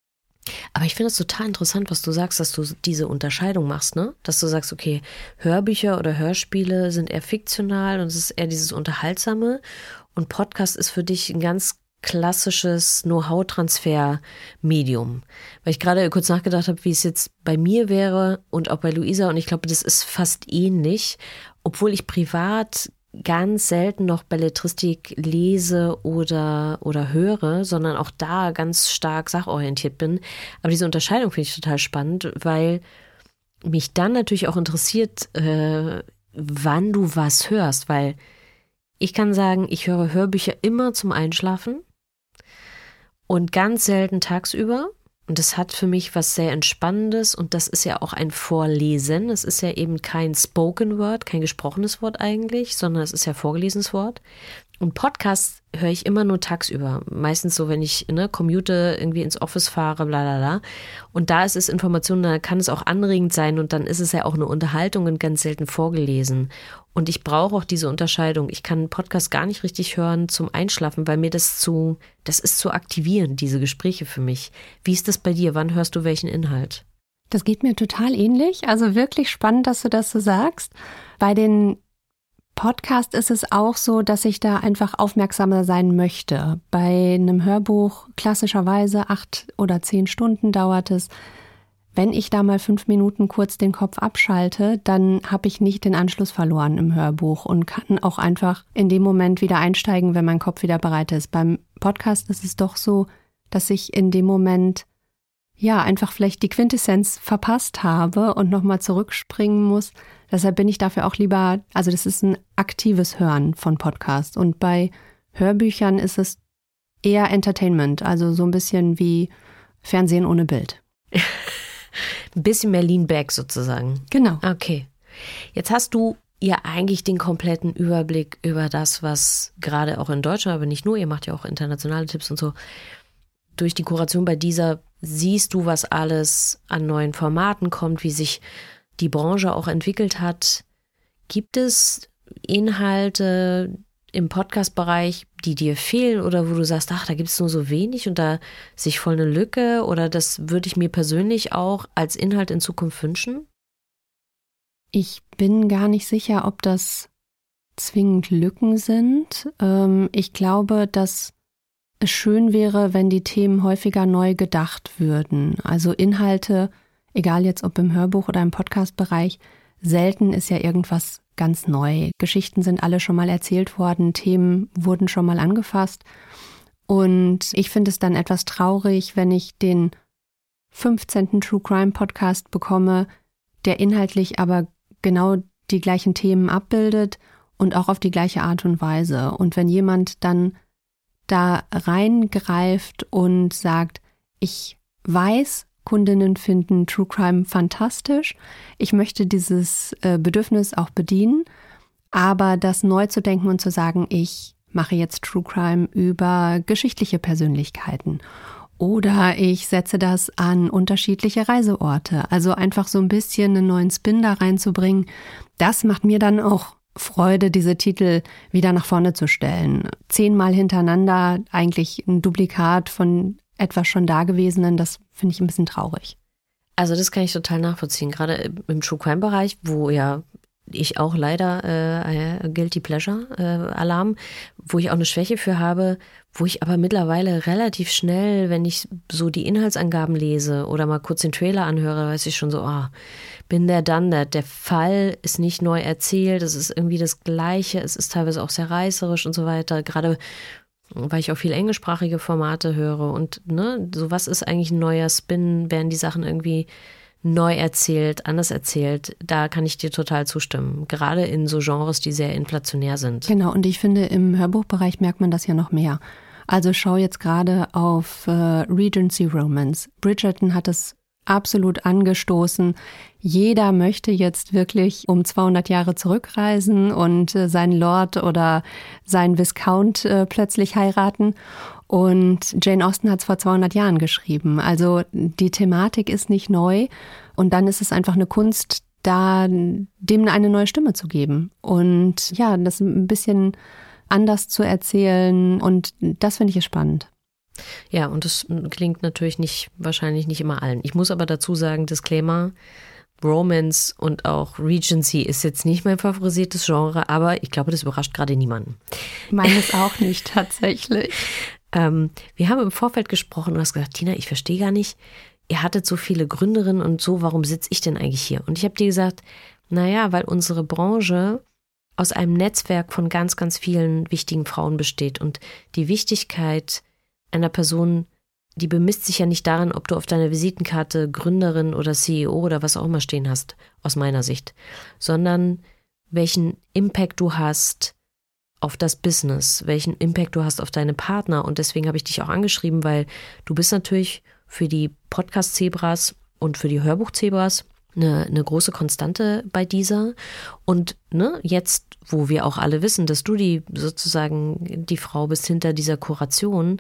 Aber ich finde es total interessant, was du sagst, dass du diese Unterscheidung machst, ne? Dass du sagst, okay, Hörbücher oder Hörspiele sind eher fiktional und es ist eher dieses Unterhaltsame und Podcast ist für dich ein ganz klassisches Know-how-Transfer-Medium. Weil ich gerade kurz nachgedacht habe, wie es jetzt bei mir wäre und auch bei Luisa und ich glaube, das ist fast ähnlich, obwohl ich privat ganz selten noch Belletristik lese oder, oder höre, sondern auch da ganz stark sachorientiert bin. Aber diese Unterscheidung finde ich total spannend, weil mich dann natürlich auch interessiert, äh, wann du was hörst, weil ich kann sagen, ich höre Hörbücher immer zum Einschlafen und ganz selten tagsüber. Und das hat für mich was sehr Entspannendes und das ist ja auch ein Vorlesen. Es ist ja eben kein Spoken Word, kein gesprochenes Wort eigentlich, sondern es ist ja vorgelesenes Wort. Und Podcasts höre ich immer nur tagsüber. Meistens so, wenn ich ne, commute, irgendwie ins Office fahre, bla bla bla. Und da ist es Information, da kann es auch anregend sein und dann ist es ja auch eine Unterhaltung und ganz selten vorgelesen. Und ich brauche auch diese Unterscheidung. Ich kann einen Podcast gar nicht richtig hören zum Einschlafen, weil mir das zu, das ist zu aktivieren, diese Gespräche für mich. Wie ist das bei dir? Wann hörst du welchen Inhalt? Das geht mir total ähnlich. Also wirklich spannend, dass du das so sagst. Bei den Podcast ist es auch so, dass ich da einfach aufmerksamer sein möchte. Bei einem Hörbuch klassischerweise acht oder zehn Stunden dauert es. Wenn ich da mal fünf Minuten kurz den Kopf abschalte, dann habe ich nicht den Anschluss verloren im Hörbuch und kann auch einfach in dem Moment wieder einsteigen, wenn mein Kopf wieder bereit ist. Beim Podcast ist es doch so, dass ich in dem Moment ja einfach vielleicht die Quintessenz verpasst habe und nochmal zurückspringen muss Deshalb bin ich dafür auch lieber, also das ist ein aktives Hören von Podcasts. Und bei Hörbüchern ist es eher Entertainment, also so ein bisschen wie Fernsehen ohne Bild. ein bisschen mehr Lean Back sozusagen. Genau. Okay. Jetzt hast du ja eigentlich den kompletten Überblick über das, was gerade auch in Deutschland, aber nicht nur, ihr macht ja auch internationale Tipps und so. Durch die Kuration bei dieser siehst du, was alles an neuen Formaten kommt, wie sich die Branche auch entwickelt hat. Gibt es Inhalte im Podcast-Bereich, die dir fehlen oder wo du sagst, ach, da gibt es nur so wenig und da sich voll eine Lücke oder das würde ich mir persönlich auch als Inhalt in Zukunft wünschen? Ich bin gar nicht sicher, ob das zwingend Lücken sind. Ähm, ich glaube, dass es schön wäre, wenn die Themen häufiger neu gedacht würden. Also Inhalte egal jetzt ob im Hörbuch oder im Podcast-Bereich, selten ist ja irgendwas ganz neu. Geschichten sind alle schon mal erzählt worden, Themen wurden schon mal angefasst. Und ich finde es dann etwas traurig, wenn ich den 15. True Crime Podcast bekomme, der inhaltlich aber genau die gleichen Themen abbildet und auch auf die gleiche Art und Weise. Und wenn jemand dann da reingreift und sagt, ich weiß, Kundinnen finden True Crime fantastisch. Ich möchte dieses äh, Bedürfnis auch bedienen, aber das neu zu denken und zu sagen, ich mache jetzt True Crime über geschichtliche Persönlichkeiten oder ich setze das an unterschiedliche Reiseorte. Also einfach so ein bisschen einen neuen Spin da reinzubringen. Das macht mir dann auch Freude, diese Titel wieder nach vorne zu stellen. Zehnmal hintereinander eigentlich ein Duplikat von etwas schon Dagewesenen, das finde ich ein bisschen traurig. Also das kann ich total nachvollziehen, gerade im True Crime Bereich, wo ja ich auch leider äh, Guilty Pleasure äh, Alarm, wo ich auch eine Schwäche für habe, wo ich aber mittlerweile relativ schnell, wenn ich so die Inhaltsangaben lese oder mal kurz den Trailer anhöre, weiß ich schon so, ah, bin der dann der. Der Fall ist nicht neu erzählt, es ist irgendwie das Gleiche, es ist teilweise auch sehr reißerisch und so weiter. Gerade weil ich auch viel englischsprachige Formate höre und ne, so was ist eigentlich ein neuer Spin, werden die Sachen irgendwie neu erzählt, anders erzählt, da kann ich dir total zustimmen. Gerade in so Genres, die sehr inflationär sind. Genau, und ich finde, im Hörbuchbereich merkt man das ja noch mehr. Also schau jetzt gerade auf äh, Regency Romance. Bridgerton hat es absolut angestoßen. Jeder möchte jetzt wirklich um 200 Jahre zurückreisen und äh, seinen Lord oder seinen Viscount äh, plötzlich heiraten. Und Jane Austen hat es vor 200 Jahren geschrieben. Also die Thematik ist nicht neu. Und dann ist es einfach eine Kunst, da dem eine neue Stimme zu geben. Und ja, das ein bisschen anders zu erzählen. Und das finde ich spannend. Ja, und das klingt natürlich nicht, wahrscheinlich nicht immer allen. Ich muss aber dazu sagen, Disclaimer, Romance und auch Regency ist jetzt nicht mein favorisiertes Genre, aber ich glaube, das überrascht gerade niemanden. Meines auch nicht tatsächlich. ähm, wir haben im Vorfeld gesprochen und hast gesagt, Tina, ich verstehe gar nicht, ihr hattet so viele Gründerinnen und so, warum sitze ich denn eigentlich hier? Und ich habe dir gesagt, naja, weil unsere Branche aus einem Netzwerk von ganz, ganz vielen wichtigen Frauen besteht und die Wichtigkeit einer Person, die bemisst sich ja nicht daran, ob du auf deiner Visitenkarte Gründerin oder CEO oder was auch immer stehen hast, aus meiner Sicht, sondern welchen Impact du hast auf das Business, welchen Impact du hast auf deine Partner. Und deswegen habe ich dich auch angeschrieben, weil du bist natürlich für die Podcast-Zebras und für die Hörbuch-Zebras eine, eine große Konstante bei dieser. Und ne, jetzt, wo wir auch alle wissen, dass du die sozusagen die Frau bist hinter dieser Kuration,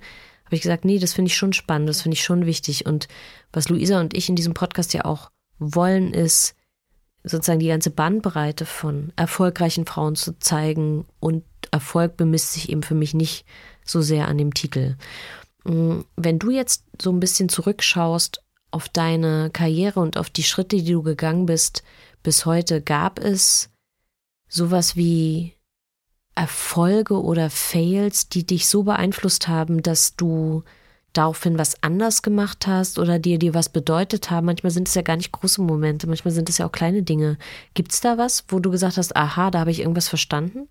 habe ich gesagt, nee, das finde ich schon spannend, das finde ich schon wichtig. Und was Luisa und ich in diesem Podcast ja auch wollen, ist sozusagen die ganze Bandbreite von erfolgreichen Frauen zu zeigen. Und Erfolg bemisst sich eben für mich nicht so sehr an dem Titel. Mm, wenn du jetzt so ein bisschen zurückschaust auf deine Karriere und auf die Schritte, die du gegangen bist bis heute, gab es sowas wie Erfolge oder Fails, die dich so beeinflusst haben, dass du daraufhin was anders gemacht hast oder dir dir was bedeutet haben? Manchmal sind es ja gar nicht große Momente, manchmal sind es ja auch kleine Dinge. Gibt es da was, wo du gesagt hast, aha, da habe ich irgendwas verstanden?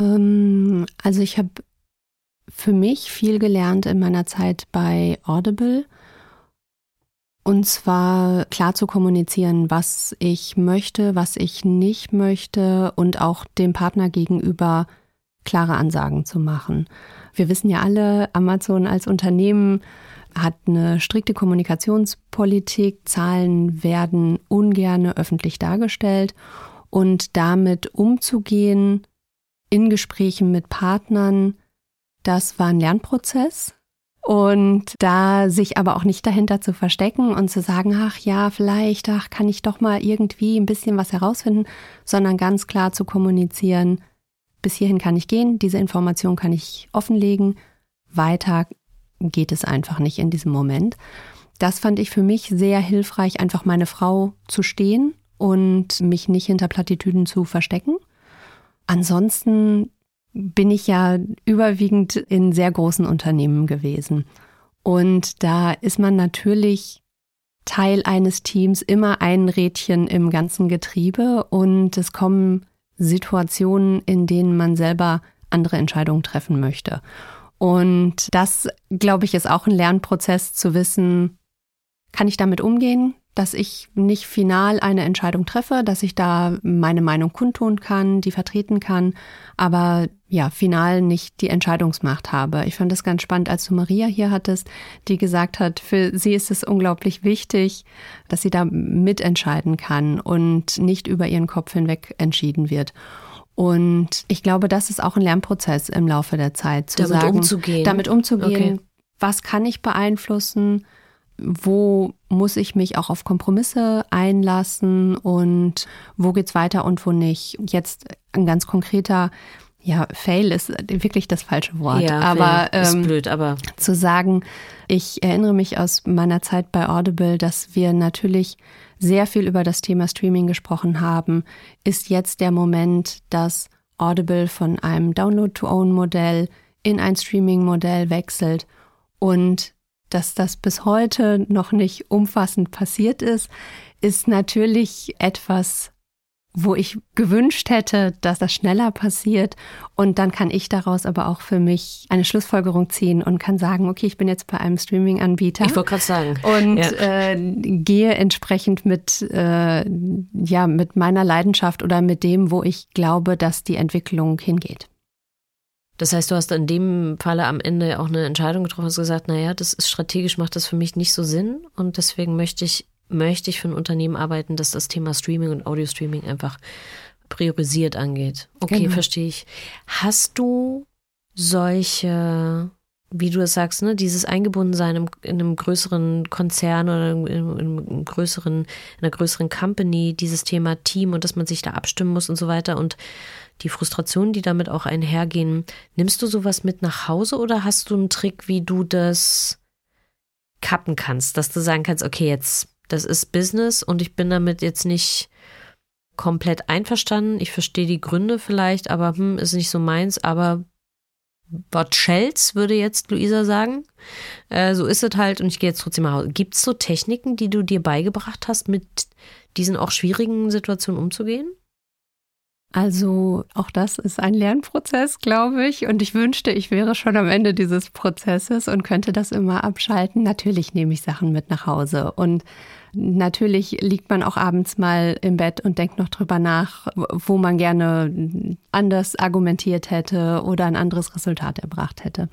Ähm, also ich habe für mich viel gelernt in meiner Zeit bei Audible und zwar klar zu kommunizieren, was ich möchte, was ich nicht möchte und auch dem Partner gegenüber klare Ansagen zu machen. Wir wissen ja alle, Amazon als Unternehmen hat eine strikte Kommunikationspolitik. Zahlen werden ungern öffentlich dargestellt. Und damit umzugehen in Gesprächen mit Partnern, das war ein Lernprozess. Und da sich aber auch nicht dahinter zu verstecken und zu sagen, ach ja, vielleicht, ach, kann ich doch mal irgendwie ein bisschen was herausfinden, sondern ganz klar zu kommunizieren, bis hierhin kann ich gehen, diese Information kann ich offenlegen, weiter geht es einfach nicht in diesem Moment. Das fand ich für mich sehr hilfreich, einfach meine Frau zu stehen und mich nicht hinter Plattitüden zu verstecken. Ansonsten bin ich ja überwiegend in sehr großen Unternehmen gewesen. Und da ist man natürlich Teil eines Teams, immer ein Rädchen im ganzen Getriebe und es kommen Situationen, in denen man selber andere Entscheidungen treffen möchte. Und das, glaube ich, ist auch ein Lernprozess zu wissen, kann ich damit umgehen? Dass ich nicht final eine Entscheidung treffe, dass ich da meine Meinung kundtun kann, die vertreten kann, aber ja, final nicht die Entscheidungsmacht habe. Ich fand das ganz spannend, als du Maria hier hattest, die gesagt hat, für sie ist es unglaublich wichtig, dass sie da mitentscheiden kann und nicht über ihren Kopf hinweg entschieden wird. Und ich glaube, das ist auch ein Lernprozess im Laufe der Zeit, zu damit sagen, umzugehen. damit umzugehen, okay. was kann ich beeinflussen, wo muss ich mich auch auf Kompromisse einlassen und wo geht's weiter und wo nicht. Jetzt ein ganz konkreter ja, Fail ist wirklich das falsche Wort. Ja, aber ist ähm, blöd, aber zu sagen, ich erinnere mich aus meiner Zeit bei Audible, dass wir natürlich sehr viel über das Thema Streaming gesprochen haben, ist jetzt der Moment, dass Audible von einem Download-to-Own-Modell in ein Streaming-Modell wechselt und dass das bis heute noch nicht umfassend passiert ist, ist natürlich etwas, wo ich gewünscht hätte, dass das schneller passiert. Und dann kann ich daraus aber auch für mich eine Schlussfolgerung ziehen und kann sagen, okay, ich bin jetzt bei einem Streaming-Anbieter. Ich wollte gerade sagen. Und ja. äh, gehe entsprechend mit, äh, ja, mit meiner Leidenschaft oder mit dem, wo ich glaube, dass die Entwicklung hingeht. Das heißt, du hast in dem Falle am Ende auch eine Entscheidung getroffen, hast gesagt, naja, das ist strategisch, macht das für mich nicht so Sinn und deswegen möchte ich, möchte ich für ein Unternehmen arbeiten, das das Thema Streaming und Audio-Streaming einfach priorisiert angeht. Okay, genau. verstehe ich. Hast du solche, wie du es sagst, ne, dieses Eingebundensein in, in einem größeren Konzern oder in, in, einem größeren, in einer größeren Company, dieses Thema Team und dass man sich da abstimmen muss und so weiter und die Frustrationen, die damit auch einhergehen. Nimmst du sowas mit nach Hause oder hast du einen Trick, wie du das kappen kannst, dass du sagen kannst, okay, jetzt, das ist Business und ich bin damit jetzt nicht komplett einverstanden. Ich verstehe die Gründe vielleicht, aber hm, ist nicht so meins, aber Wort Shells, würde jetzt Luisa sagen. Äh, so ist es halt und ich gehe jetzt trotzdem nach Hause. Gibt es so Techniken, die du dir beigebracht hast, mit diesen auch schwierigen Situationen umzugehen? Also auch das ist ein Lernprozess, glaube ich. Und ich wünschte, ich wäre schon am Ende dieses Prozesses und könnte das immer abschalten. Natürlich nehme ich Sachen mit nach Hause. Und natürlich liegt man auch abends mal im Bett und denkt noch drüber nach, wo man gerne anders argumentiert hätte oder ein anderes Resultat erbracht hätte.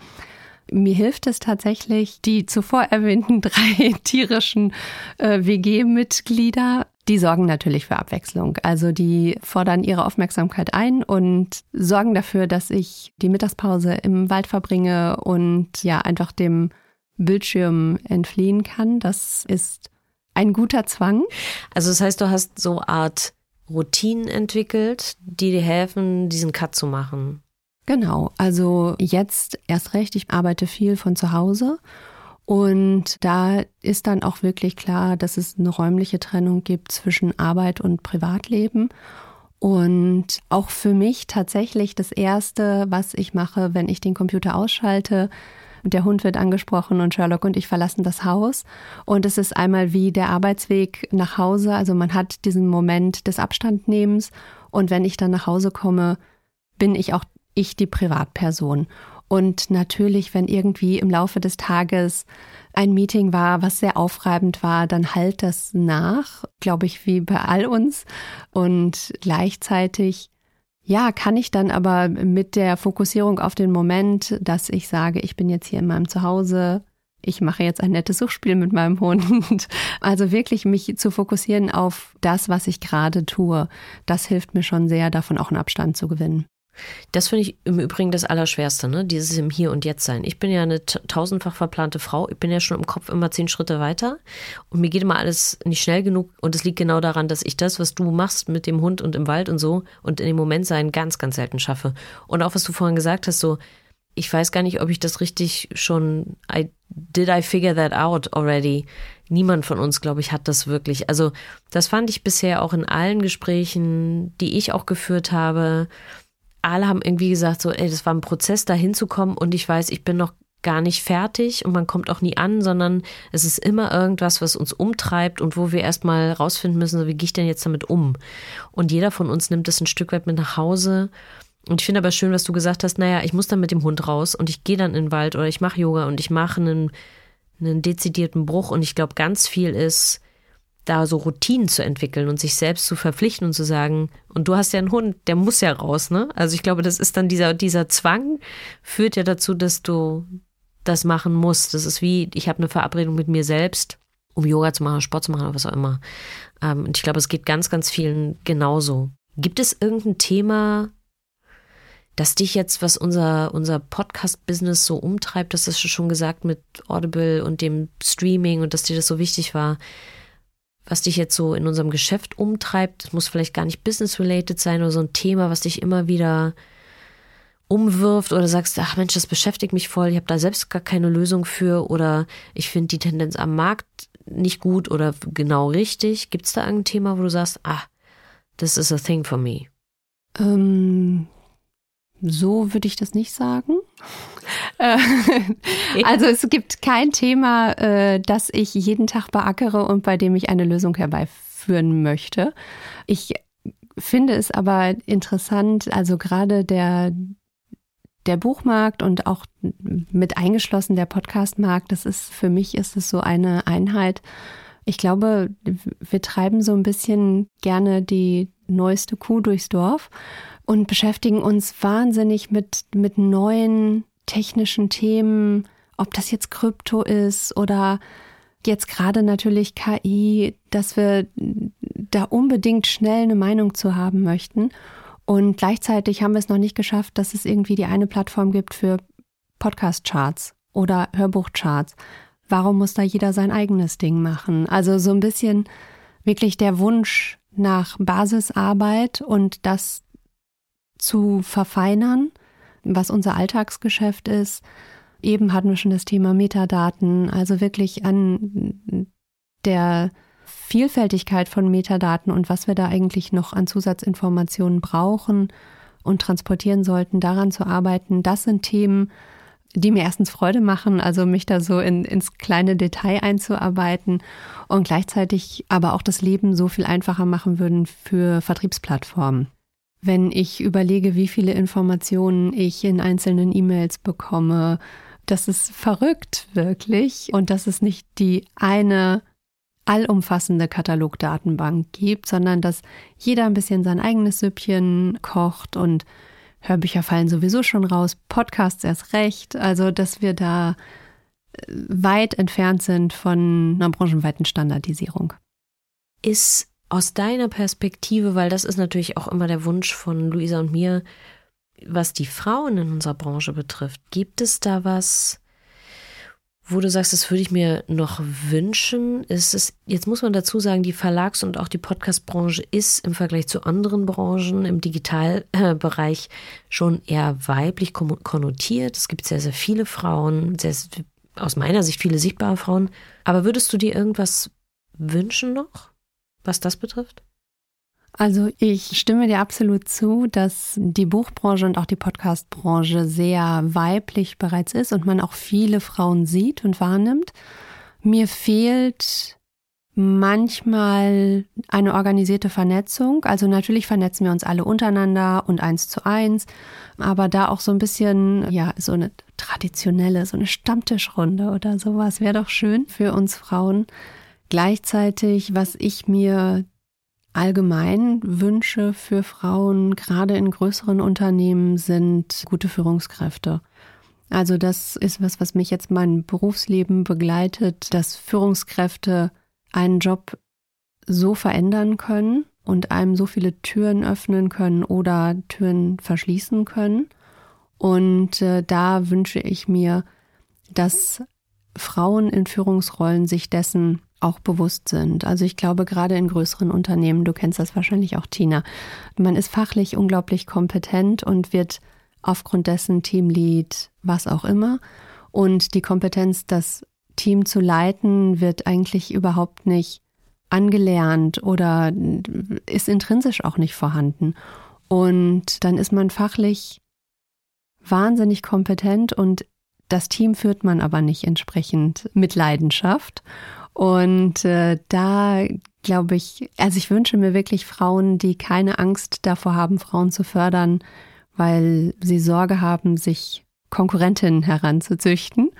Mir hilft es tatsächlich, die zuvor erwähnten drei tierischen äh, WG-Mitglieder die sorgen natürlich für Abwechslung. Also die fordern ihre Aufmerksamkeit ein und sorgen dafür, dass ich die Mittagspause im Wald verbringe und ja einfach dem Bildschirm entfliehen kann. Das ist ein guter Zwang. Also das heißt, du hast so Art Routinen entwickelt, die dir helfen, diesen Cut zu machen. Genau. Also jetzt erst recht, ich arbeite viel von zu Hause und da ist dann auch wirklich klar, dass es eine räumliche Trennung gibt zwischen Arbeit und Privatleben. Und auch für mich tatsächlich das Erste, was ich mache, wenn ich den Computer ausschalte, der Hund wird angesprochen und Sherlock und ich verlassen das Haus. Und es ist einmal wie der Arbeitsweg nach Hause. Also man hat diesen Moment des Abstandnehmens. Und wenn ich dann nach Hause komme, bin ich auch ich die Privatperson. Und natürlich, wenn irgendwie im Laufe des Tages ein Meeting war, was sehr aufreibend war, dann halt das nach, glaube ich, wie bei all uns. Und gleichzeitig, ja, kann ich dann aber mit der Fokussierung auf den Moment, dass ich sage, ich bin jetzt hier in meinem Zuhause, ich mache jetzt ein nettes Suchspiel mit meinem Hund. Also wirklich mich zu fokussieren auf das, was ich gerade tue, das hilft mir schon sehr, davon auch einen Abstand zu gewinnen. Das finde ich im Übrigen das Allerschwerste, ne? Dieses im Hier und Jetzt sein. Ich bin ja eine tausendfach verplante Frau. Ich bin ja schon im Kopf immer zehn Schritte weiter. Und mir geht immer alles nicht schnell genug. Und es liegt genau daran, dass ich das, was du machst mit dem Hund und im Wald und so und in dem Moment sein, ganz, ganz selten schaffe. Und auch was du vorhin gesagt hast, so, ich weiß gar nicht, ob ich das richtig schon, I, did I figure that out already? Niemand von uns, glaube ich, hat das wirklich. Also, das fand ich bisher auch in allen Gesprächen, die ich auch geführt habe alle haben irgendwie gesagt, so, ey, das war ein Prozess, da hinzukommen und ich weiß, ich bin noch gar nicht fertig und man kommt auch nie an, sondern es ist immer irgendwas, was uns umtreibt und wo wir erstmal rausfinden müssen, so, wie gehe ich denn jetzt damit um? Und jeder von uns nimmt das ein Stück weit mit nach Hause. Und ich finde aber schön, was du gesagt hast, naja, ich muss dann mit dem Hund raus und ich gehe dann in den Wald oder ich mache Yoga und ich mache einen, einen dezidierten Bruch und ich glaube, ganz viel ist, da so Routinen zu entwickeln und sich selbst zu verpflichten und zu sagen, und du hast ja einen Hund, der muss ja raus, ne? Also ich glaube, das ist dann dieser, dieser Zwang führt ja dazu, dass du das machen musst. Das ist wie, ich habe eine Verabredung mit mir selbst, um Yoga zu machen, Sport zu machen oder was auch immer. Ähm, und ich glaube, es geht ganz, ganz vielen genauso. Gibt es irgendein Thema, das dich jetzt, was unser, unser Podcast-Business so umtreibt, das hast du schon gesagt mit Audible und dem Streaming und dass dir das so wichtig war was dich jetzt so in unserem Geschäft umtreibt. Es muss vielleicht gar nicht business-related sein oder so ein Thema, was dich immer wieder umwirft oder sagst, ach Mensch, das beschäftigt mich voll, ich habe da selbst gar keine Lösung für oder ich finde die Tendenz am Markt nicht gut oder genau richtig. Gibt es da ein Thema, wo du sagst, ah, this is a thing for me? Ähm, so würde ich das nicht sagen. Äh, also es gibt kein Thema, äh, das ich jeden Tag beackere und bei dem ich eine Lösung herbeiführen möchte. Ich finde es aber interessant, also gerade der, der Buchmarkt und auch mit eingeschlossen der Podcastmarkt, das ist für mich ist es so eine Einheit. Ich glaube, wir treiben so ein bisschen gerne die neueste Kuh durchs Dorf und beschäftigen uns wahnsinnig mit, mit neuen technischen Themen, ob das jetzt Krypto ist oder jetzt gerade natürlich KI, dass wir da unbedingt schnell eine Meinung zu haben möchten. Und gleichzeitig haben wir es noch nicht geschafft, dass es irgendwie die eine Plattform gibt für Podcast-Charts oder Hörbuch-Charts. Warum muss da jeder sein eigenes Ding machen? Also so ein bisschen wirklich der Wunsch nach Basisarbeit und das zu verfeinern, was unser Alltagsgeschäft ist. Eben hatten wir schon das Thema Metadaten, also wirklich an der Vielfältigkeit von Metadaten und was wir da eigentlich noch an Zusatzinformationen brauchen und transportieren sollten, daran zu arbeiten, das sind Themen, die mir erstens Freude machen, also mich da so in, ins kleine Detail einzuarbeiten und gleichzeitig aber auch das Leben so viel einfacher machen würden für Vertriebsplattformen. Wenn ich überlege, wie viele Informationen ich in einzelnen E-Mails bekomme, das ist verrückt wirklich und dass es nicht die eine allumfassende Katalogdatenbank gibt, sondern dass jeder ein bisschen sein eigenes Süppchen kocht und Hörbücher fallen sowieso schon raus, Podcasts erst recht, also dass wir da äh, weit entfernt sind von einer branchenweiten Standardisierung. Ist aus deiner Perspektive, weil das ist natürlich auch immer der Wunsch von Luisa und mir, was die Frauen in unserer Branche betrifft, gibt es da was, wo du sagst, das würde ich mir noch wünschen, ist es, jetzt muss man dazu sagen, die Verlags- und auch die Podcast-Branche ist im Vergleich zu anderen Branchen im Digitalbereich schon eher weiblich konnotiert. Es gibt sehr, sehr viele Frauen, sehr, aus meiner Sicht viele sichtbare Frauen. Aber würdest du dir irgendwas wünschen noch, was das betrifft? Also ich stimme dir absolut zu, dass die Buchbranche und auch die Podcastbranche sehr weiblich bereits ist und man auch viele Frauen sieht und wahrnimmt. Mir fehlt manchmal eine organisierte Vernetzung. Also natürlich vernetzen wir uns alle untereinander und eins zu eins, aber da auch so ein bisschen, ja, so eine traditionelle, so eine Stammtischrunde oder sowas wäre doch schön für uns Frauen. Gleichzeitig, was ich mir allgemein Wünsche für Frauen, gerade in größeren Unternehmen, sind gute Führungskräfte. Also das ist was, was mich jetzt mein Berufsleben begleitet, dass Führungskräfte einen Job so verändern können und einem so viele Türen öffnen können oder Türen verschließen können. Und äh, da wünsche ich mir, dass Frauen in Führungsrollen sich dessen auch bewusst sind. Also ich glaube, gerade in größeren Unternehmen, du kennst das wahrscheinlich auch, Tina, man ist fachlich unglaublich kompetent und wird aufgrund dessen Teamlead, was auch immer. Und die Kompetenz, das Team zu leiten, wird eigentlich überhaupt nicht angelernt oder ist intrinsisch auch nicht vorhanden. Und dann ist man fachlich wahnsinnig kompetent und das Team führt man aber nicht entsprechend mit Leidenschaft. Und äh, da glaube ich, also ich wünsche mir wirklich Frauen, die keine Angst davor haben, Frauen zu fördern, weil sie Sorge haben, sich Konkurrentinnen heranzuzüchten.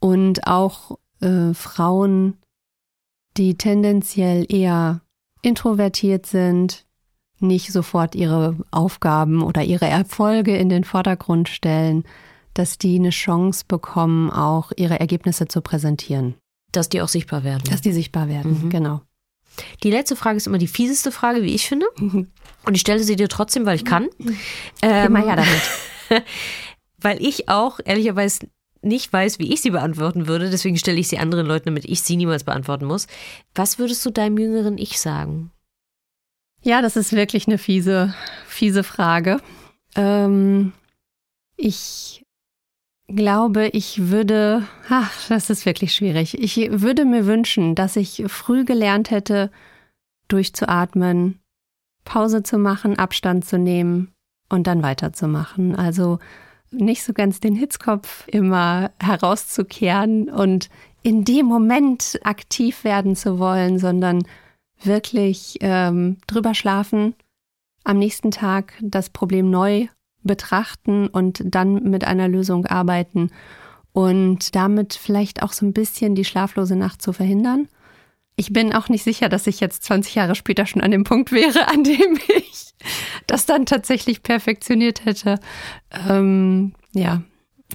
Und auch äh, Frauen, die tendenziell eher introvertiert sind, nicht sofort ihre Aufgaben oder ihre Erfolge in den Vordergrund stellen, dass die eine Chance bekommen, auch ihre Ergebnisse zu präsentieren. Dass die auch sichtbar werden. Dass die sichtbar werden, mhm. genau. Die letzte Frage ist immer die fieseste Frage, wie ich finde. Mhm. Und ich stelle sie dir trotzdem, weil ich kann. Mhm. Ähm, mal her damit. weil ich auch ehrlicherweise nicht weiß, wie ich sie beantworten würde. Deswegen stelle ich sie anderen Leuten, damit ich sie niemals beantworten muss. Was würdest du deinem jüngeren Ich sagen? Ja, das ist wirklich eine fiese, fiese Frage. Ähm, ich glaube, ich würde, ach, das ist wirklich schwierig. Ich würde mir wünschen, dass ich früh gelernt hätte, durchzuatmen, Pause zu machen, Abstand zu nehmen und dann weiterzumachen. Also nicht so ganz den Hitzkopf immer herauszukehren und in dem Moment aktiv werden zu wollen, sondern wirklich ähm, drüber schlafen, am nächsten Tag das Problem neu betrachten und dann mit einer Lösung arbeiten und damit vielleicht auch so ein bisschen die schlaflose Nacht zu verhindern. Ich bin auch nicht sicher, dass ich jetzt 20 Jahre später schon an dem Punkt wäre, an dem ich das dann tatsächlich perfektioniert hätte. Ähm, ja,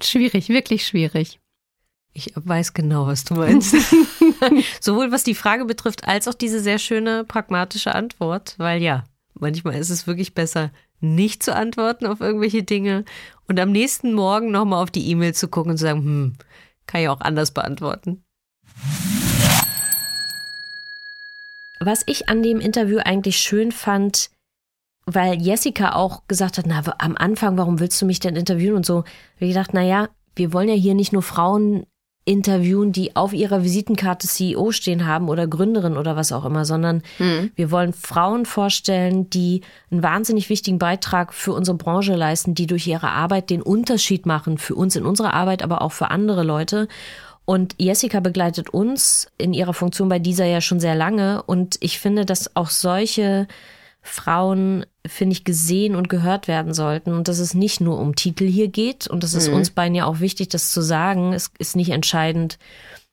schwierig, wirklich schwierig. Ich weiß genau, was du meinst. Sowohl was die Frage betrifft, als auch diese sehr schöne pragmatische Antwort, weil ja, manchmal ist es wirklich besser, nicht zu antworten auf irgendwelche Dinge und am nächsten Morgen nochmal auf die E-Mail zu gucken und zu sagen, hm, kann ich auch anders beantworten. Was ich an dem Interview eigentlich schön fand, weil Jessica auch gesagt hat, na, am Anfang, warum willst du mich denn interviewen und so, habe ich gedacht, na ja, wir wollen ja hier nicht nur Frauen interviewen, die auf ihrer Visitenkarte CEO stehen haben oder Gründerin oder was auch immer, sondern mhm. wir wollen Frauen vorstellen, die einen wahnsinnig wichtigen Beitrag für unsere Branche leisten, die durch ihre Arbeit den Unterschied machen, für uns in unserer Arbeit, aber auch für andere Leute. Und Jessica begleitet uns in ihrer Funktion bei dieser ja schon sehr lange. Und ich finde, dass auch solche Frauen, finde ich, gesehen und gehört werden sollten. Und dass es nicht nur um Titel hier geht. Und das ist mhm. uns beiden ja auch wichtig, das zu sagen. Es ist nicht entscheidend,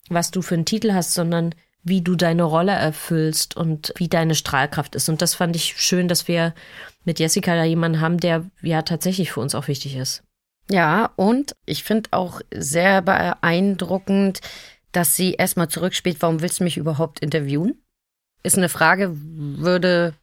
was du für einen Titel hast, sondern wie du deine Rolle erfüllst und wie deine Strahlkraft ist. Und das fand ich schön, dass wir mit Jessica da jemanden haben, der ja tatsächlich für uns auch wichtig ist. Ja, und ich finde auch sehr beeindruckend, dass sie erstmal zurückspielt, warum willst du mich überhaupt interviewen? Ist eine Frage, würde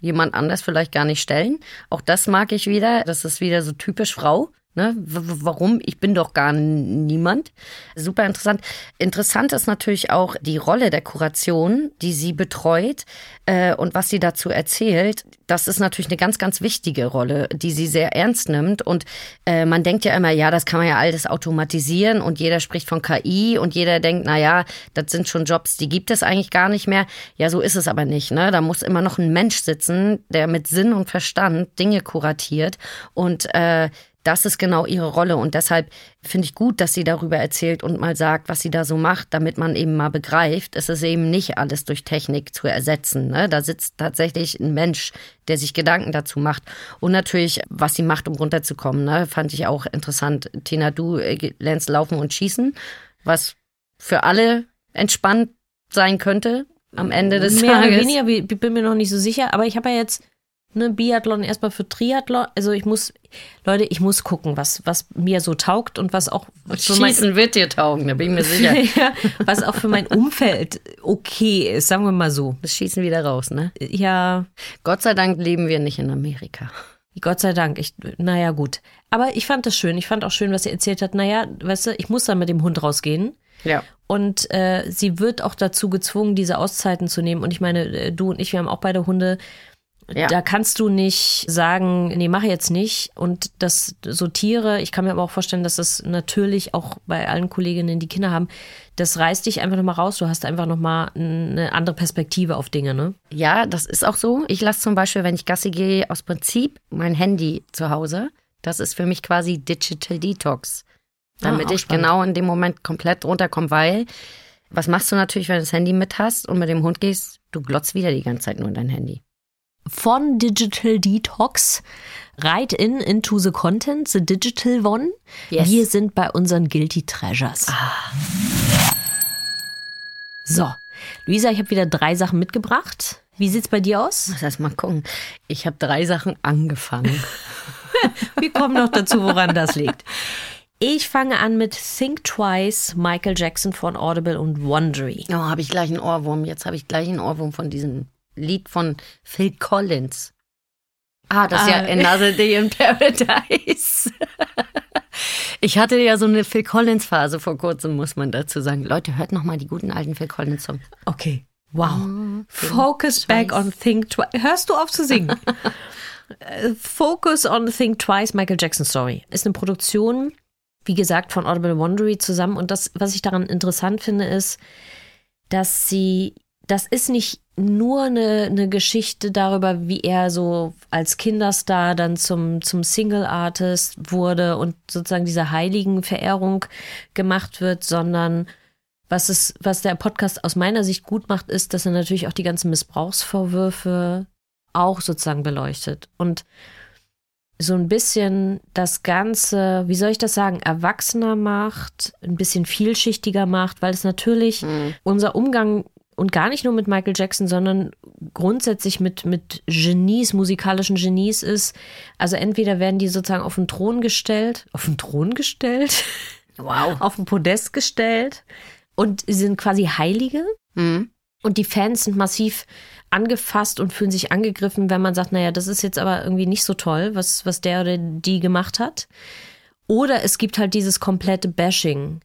jemand anders vielleicht gar nicht stellen. Auch das mag ich wieder. Das ist wieder so typisch Frau. Ne? Warum? Ich bin doch gar niemand. Super interessant. Interessant ist natürlich auch die Rolle der Kuration, die sie betreut äh, und was sie dazu erzählt. Das ist natürlich eine ganz, ganz wichtige Rolle, die sie sehr ernst nimmt. Und äh, man denkt ja immer, ja, das kann man ja alles automatisieren und jeder spricht von KI und jeder denkt, na ja, das sind schon Jobs, die gibt es eigentlich gar nicht mehr. Ja, so ist es aber nicht. Ne? Da muss immer noch ein Mensch sitzen, der mit Sinn und Verstand Dinge kuratiert und äh, das ist genau ihre Rolle und deshalb finde ich gut, dass sie darüber erzählt und mal sagt, was sie da so macht, damit man eben mal begreift, es ist eben nicht alles durch Technik zu ersetzen. Ne? Da sitzt tatsächlich ein Mensch, der sich Gedanken dazu macht und natürlich, was sie macht, um runterzukommen. Ne? Fand ich auch interessant. Tina, du äh, lernst laufen und schießen, was für alle entspannt sein könnte am Ende des Mehr Tages. Mehr oder weniger, ich bin mir noch nicht so sicher, aber ich habe ja jetzt ne, Biathlon erstmal für Triathlon. Also ich muss, Leute, ich muss gucken, was, was mir so taugt und was auch für Schießen mein, wird dir taugen, da bin ich mir sicher. ja, was auch für mein Umfeld okay ist, sagen wir mal so. Das Schießen wieder raus, ne? Ja. Gott sei Dank leben wir nicht in Amerika. Gott sei Dank. Ich, naja, gut. Aber ich fand das schön. Ich fand auch schön, was sie erzählt hat. Naja, weißt du, ich muss dann mit dem Hund rausgehen. Ja. Und äh, sie wird auch dazu gezwungen, diese Auszeiten zu nehmen. Und ich meine, äh, du und ich, wir haben auch beide Hunde. Ja. Da kannst du nicht sagen, nee, mach jetzt nicht. Und das so Tiere, ich kann mir aber auch vorstellen, dass das natürlich auch bei allen Kolleginnen, die Kinder haben, das reißt dich einfach nochmal raus. Du hast einfach nochmal eine andere Perspektive auf Dinge, ne? Ja, das ist auch so. Ich lasse zum Beispiel, wenn ich Gassi gehe, aus Prinzip mein Handy zu Hause. Das ist für mich quasi Digital Detox. Damit ah, ich spannend. genau in dem Moment komplett runterkomme, weil was machst du natürlich, wenn du das Handy mit hast und mit dem Hund gehst? Du glotzt wieder die ganze Zeit nur in dein Handy von Digital Detox right in into the content, the digital one. Yes. Wir sind bei unseren Guilty Treasures. Ah. So, Luisa, ich habe wieder drei Sachen mitgebracht. Wie sieht's bei dir aus? Lass mal gucken. Ich habe drei Sachen angefangen. Wir kommen noch dazu, woran das liegt. Ich fange an mit Think Twice, Michael Jackson von Audible und Wondery. Oh, habe ich gleich einen Ohrwurm. Jetzt habe ich gleich einen Ohrwurm von diesen Lied von Phil Collins. Ah, das ist ah. ja Another Day in Paradise. ich hatte ja so eine Phil Collins Phase vor kurzem, muss man dazu sagen. Leute, hört noch mal die guten alten Phil Collins Songs. Okay. Wow. Oh, Focus back on Think Twice. Hörst du auf zu singen? Focus on Think Twice, Michael Jackson Story. Ist eine Produktion, wie gesagt, von Audible Wondery zusammen. Und das, was ich daran interessant finde, ist, dass sie, das ist nicht nur eine, eine Geschichte darüber, wie er so als Kinderstar dann zum, zum Single-Artist wurde und sozusagen diese heiligen Verehrung gemacht wird, sondern was es, was der Podcast aus meiner Sicht gut macht, ist, dass er natürlich auch die ganzen Missbrauchsvorwürfe auch sozusagen beleuchtet. Und so ein bisschen das Ganze, wie soll ich das sagen, erwachsener macht, ein bisschen vielschichtiger macht, weil es natürlich mhm. unser Umgang und gar nicht nur mit Michael Jackson, sondern grundsätzlich mit, mit Genies, musikalischen Genies ist. Also entweder werden die sozusagen auf den Thron gestellt, auf den Thron gestellt, wow. auf den Podest gestellt und sie sind quasi Heilige. Mhm. Und die Fans sind massiv angefasst und fühlen sich angegriffen, wenn man sagt, naja, das ist jetzt aber irgendwie nicht so toll, was, was der oder die gemacht hat. Oder es gibt halt dieses komplette Bashing.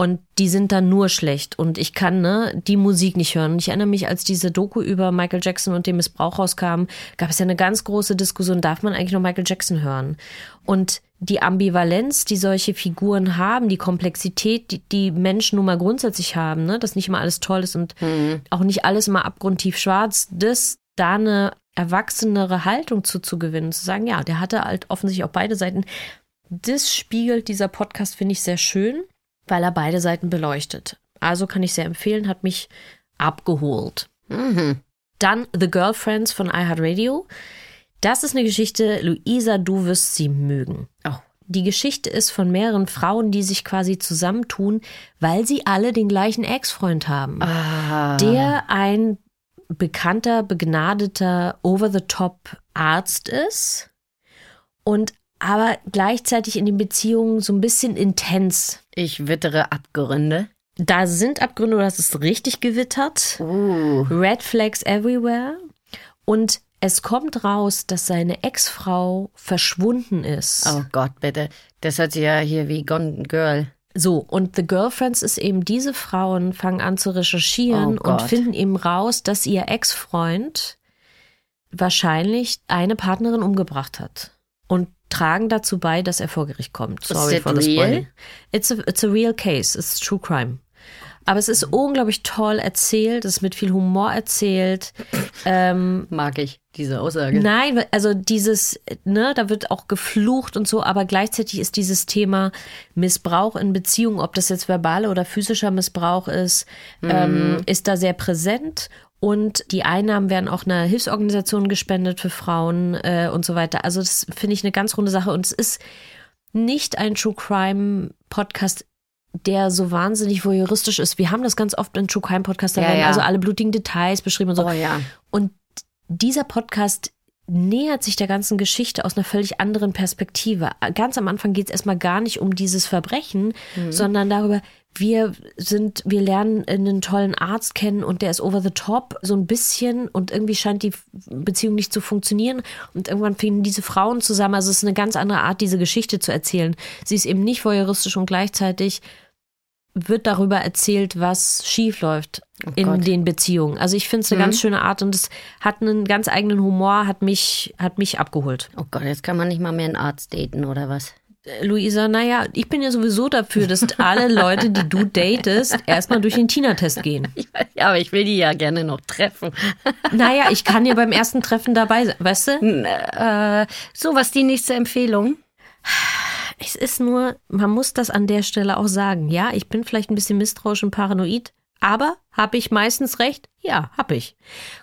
Und die sind dann nur schlecht. Und ich kann ne, die Musik nicht hören. Und ich erinnere mich, als diese Doku über Michael Jackson und den Missbrauch rauskam, gab es ja eine ganz große Diskussion, darf man eigentlich noch Michael Jackson hören? Und die Ambivalenz, die solche Figuren haben, die Komplexität, die, die Menschen nun mal grundsätzlich haben, ne, dass nicht immer alles toll ist und mhm. auch nicht alles immer abgrundtief schwarz, das da eine erwachsenere Haltung zuzugewinnen, zu sagen, ja, der hatte halt offensichtlich auch beide Seiten. Das spiegelt dieser Podcast, finde ich, sehr schön, weil er beide Seiten beleuchtet. Also kann ich sehr empfehlen, hat mich abgeholt. Mhm. Dann The Girlfriends von iHeartRadio. Das ist eine Geschichte, Luisa, du wirst sie mögen. Oh. Die Geschichte ist von mehreren Frauen, die sich quasi zusammentun, weil sie alle den gleichen Ex-Freund haben. Ah. Der ein bekannter, begnadeter, over-the-top Arzt ist und aber gleichzeitig in den Beziehungen so ein bisschen intens. Ich wittere Abgründe. Da sind Abgründe, du hast es richtig gewittert. Uh. Red Flags everywhere. Und es kommt raus, dass seine Ex-Frau verschwunden ist. Oh Gott, bitte. Das hört sich ja hier wie Gone Girl. So, und The Girlfriends ist eben, diese Frauen fangen an zu recherchieren Oh und finden eben raus, dass ihr Ex-Freund wahrscheinlich eine Partnerin umgebracht hat. Tragen dazu bei, dass er vor Gericht kommt. Sorry for the spoiling. It's a, it's a real case. It's true crime. Aber es ist unglaublich toll erzählt, es ist mit viel Humor erzählt. Ähm, Mag ich diese Aussage. Nein, also dieses, ne, da wird auch geflucht und so, aber gleichzeitig ist dieses Thema Missbrauch in Beziehungen, ob das jetzt verbaler oder physischer Missbrauch ist, ähm, ist da sehr präsent. Und die Einnahmen werden auch einer Hilfsorganisation gespendet für Frauen äh, und so weiter. Also das finde ich eine ganz runde Sache. Und es ist nicht ein True Crime Podcast, der so wahnsinnig voyeuristisch ist. Wir haben das ganz oft in True Crime Podcast, da Ja, werden ja. also alle blutigen Details beschrieben und so. Oh ja. Und dieser Podcast nähert sich der ganzen Geschichte aus einer völlig anderen Perspektive. Ganz am Anfang geht es erstmal gar nicht um dieses Verbrechen, sondern darüber, wir sind, wir lernen einen tollen Arzt kennen und der ist over the top, so ein bisschen und irgendwie scheint die Beziehung nicht zu funktionieren und irgendwann finden diese Frauen zusammen. Also es ist eine ganz andere Art, diese Geschichte zu erzählen. Sie ist eben nicht voyeuristisch und gleichzeitig wird darüber erzählt, was schief läuft Oh in Gott. den Beziehungen. Also ich finde es eine Mhm. ganz schöne Art und es hat einen ganz eigenen Humor, hat mich, hat mich abgeholt. Oh Gott, jetzt kann man nicht mal mehr einen Arzt daten oder was? Äh, Luisa, naja, ich bin ja sowieso dafür, dass alle Leute, die du datest, erstmal durch den Tina-Test gehen. Ja, aber ich will die ja gerne noch treffen. Naja, ich kann ja beim ersten Treffen dabei sein, weißt du? äh, so, was die nächste Empfehlung? Es ist nur, man muss das an der Stelle auch sagen. Ja, ich bin vielleicht ein bisschen misstrauisch und paranoid, aber habe ich meistens recht? Ja, habe ich.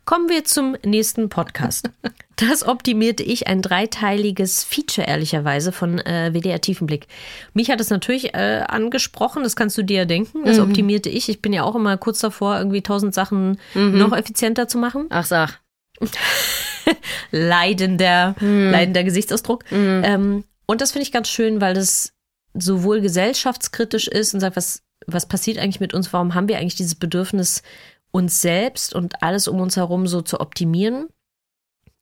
Kommen wir zum nächsten Podcast. Das optimierte ich, ein dreiteiliges Feature ehrlicherweise von äh, WDR Tiefenblick. Mich hat es natürlich äh, angesprochen, das kannst du dir ja denken. Das optimierte ich. Ich bin ja auch immer kurz davor, irgendwie tausend Sachen noch effizienter zu machen. Ach, sag. leidender, leidender Gesichtsausdruck. Ähm, und das finde ich ganz schön, weil das sowohl gesellschaftskritisch ist und sagt, was, was passiert eigentlich mit uns? Warum haben wir eigentlich dieses Bedürfnis, uns selbst und alles um uns herum so zu optimieren?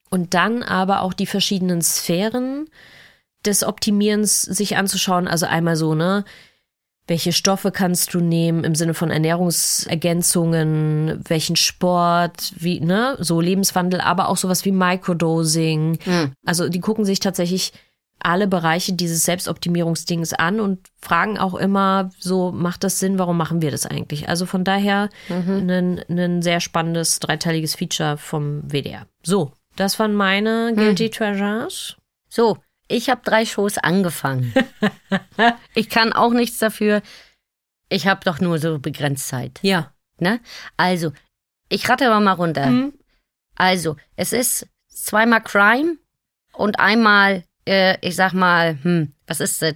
Und dann aber auch die verschiedenen Sphären des Optimierens sich anzuschauen. Also einmal so, ne? Welche Stoffe kannst du nehmen im Sinne von Ernährungsergänzungen, welchen Sport, wie, ne, so Lebenswandel, aber auch sowas wie Microdosing. Hm. Also die gucken sich tatsächlich alle Bereiche dieses Selbstoptimierungsdings an und fragen auch immer so, macht das Sinn, warum machen wir das eigentlich? Also von daher ein, ein sehr spannendes dreiteiliges Feature vom WDR. So, das waren meine Guilty Treasures. So, ich habe drei Shows angefangen. ich kann auch nichts dafür. Ich habe doch nur so begrenzt Zeit. Ja. Ne? Also, ich rate aber mal runter. Mhm. Also, es ist zweimal Crime und einmal, äh, ich sag mal, hm, was ist das?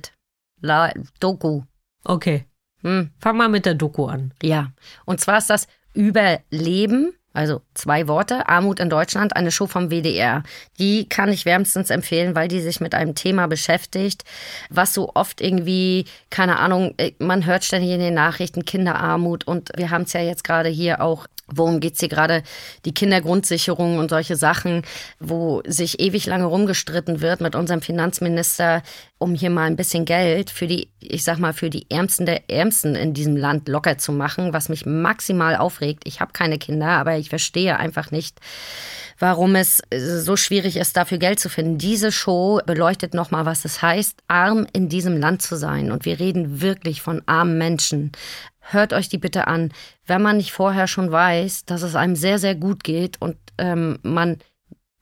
La Doku. Okay. Hm, Fang mal mit der Doku an. ja. Und zwar ist das Überleben. Also zwei Worte, Armut in Deutschland, eine Show vom WDR. Die kann ich wärmstens empfehlen, weil die sich mit einem Thema beschäftigt, was so oft irgendwie, keine Ahnung, äh, man hört ständig in den Nachrichten Kinderarmut und wir haben es ja jetzt gerade hier auch Worum geht's hier gerade? Die Kindergrundsicherung und solche Sachen, wo sich ewig lange rumgestritten wird mit unserem Finanzminister, um hier mal ein bisschen Geld für die, ich sag mal, für die Ärmsten der Ärmsten in diesem Land locker zu machen, was mich maximal aufregt. Ich habe keine Kinder, aber ich verstehe einfach nicht, warum es so schwierig ist, dafür Geld zu finden. Diese Show beleuchtet nochmal, was es heißt, arm in diesem Land zu sein. Und wir reden wirklich von armen Menschen. Hört euch die bitte an. Wenn man nicht vorher schon weiß, dass es einem sehr, sehr gut geht und ähm, man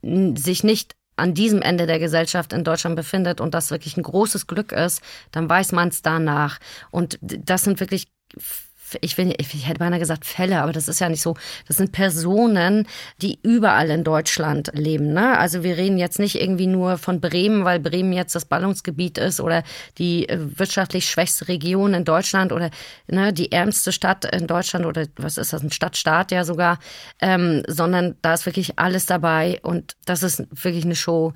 sich nicht an diesem Ende der Gesellschaft in Deutschland befindet und das wirklich ein großes Glück ist, dann weiß man es danach. Und das sind wirklich, ich, will, ich hätte beinahe gesagt Fälle, aber das ist ja nicht so. Das sind Personen, die überall in Deutschland leben. Ne? Also wir reden jetzt nicht irgendwie nur von Bremen, weil Bremen jetzt das Ballungsgebiet ist oder die äh, wirtschaftlich schwächste Region in Deutschland oder ne, die ärmste Stadt in Deutschland oder was ist das, ein Stadtstaat ja sogar, ähm, sondern da ist wirklich alles dabei und das ist wirklich eine Show,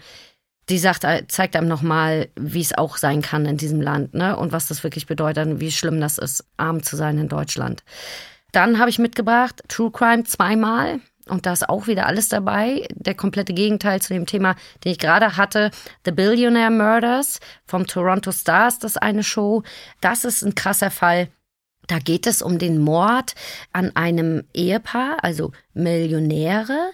die sagt, äh, zeigt einem nochmal, wie es auch sein kann in diesem Land, ne? Und was das wirklich bedeutet und wie schlimm das ist, arm zu sein in Deutschland. Dann habe ich mitgebracht True Crime zweimal. Und da ist auch wieder alles dabei. Der komplette Gegenteil zu dem Thema, den ich gerade hatte. The Billionaire Murders vom Toronto Stars, das eine Show. Das ist ein krasser Fall. Da geht es um den Mord an einem Ehepaar, also Millionäre,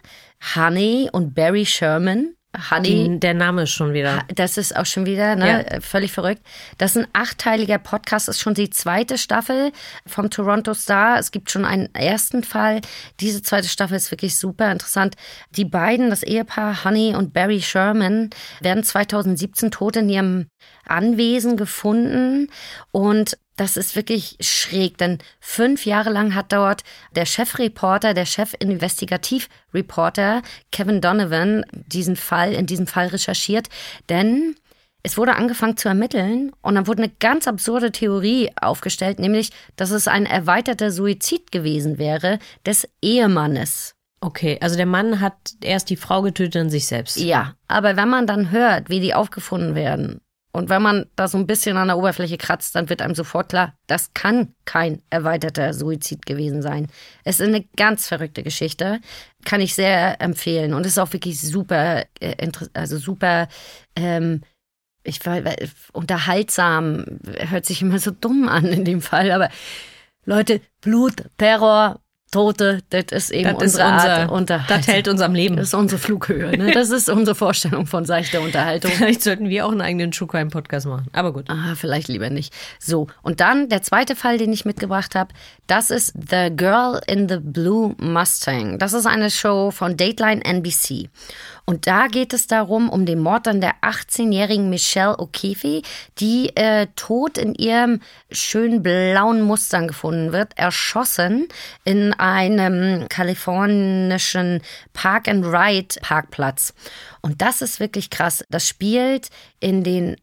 Honey und Barry Sherman. Honey, Die, der Name ist schon wieder. das ist auch schon wieder ne, Ja. völlig verrückt. Das ist ein achtteiliger Podcast, ist schon die zweite Staffel vom Toronto Star. Es gibt schon einen ersten Fall. Diese zweite Staffel ist wirklich super interessant. Die beiden, das Ehepaar Honey und Barry Sherman, werden 2017 tot in ihrem Anwesen gefunden und das ist wirklich schräg, denn fünf Jahre lang hat dort der Chefreporter, der Chef-Investigativ-Reporter Kevin Donovan diesen Fall, in diesem Fall recherchiert, denn es wurde angefangen zu ermitteln und dann wurde eine ganz absurde Theorie aufgestellt, nämlich, dass es ein erweiterter Suizid gewesen wäre des Ehemannes. Okay, also der Mann hat erst die Frau getötet und sich selbst. Ja, aber wenn man dann hört, wie die aufgefunden werden und wenn man da so ein bisschen an der Oberfläche kratzt, dann wird einem sofort klar, das kann kein erweiterter Suizid gewesen sein. Es ist eine ganz verrückte Geschichte, kann ich sehr empfehlen und ist auch wirklich super, äh, also super, ähm, ich war unterhaltsam, hört sich immer so dumm an in dem Fall, aber Leute, Blut, Terror, Tote, das ist eben Das ist unsere Art unser, Unterhaltung. das hält uns am Leben. Das ist unsere Flughöhe. Ne? Das ist unsere Vorstellung von seichter Unterhaltung. Vielleicht sollten wir auch einen eigenen True Crime Podcast machen. Aber gut. Ah, vielleicht lieber nicht. So, und dann der zweite Fall, den ich mitgebracht habe, das ist The Girl in the Blue Mustang. Das ist eine Show von Dateline NBC. Und da geht es darum, um den Mord an der 18-jährigen Michelle O'Keefe, die äh, tot in ihrem schönen blauen Mustang gefunden wird, erschossen in einem kalifornischen Park-and-Ride-Parkplatz. Und das ist wirklich krass. Das spielt in den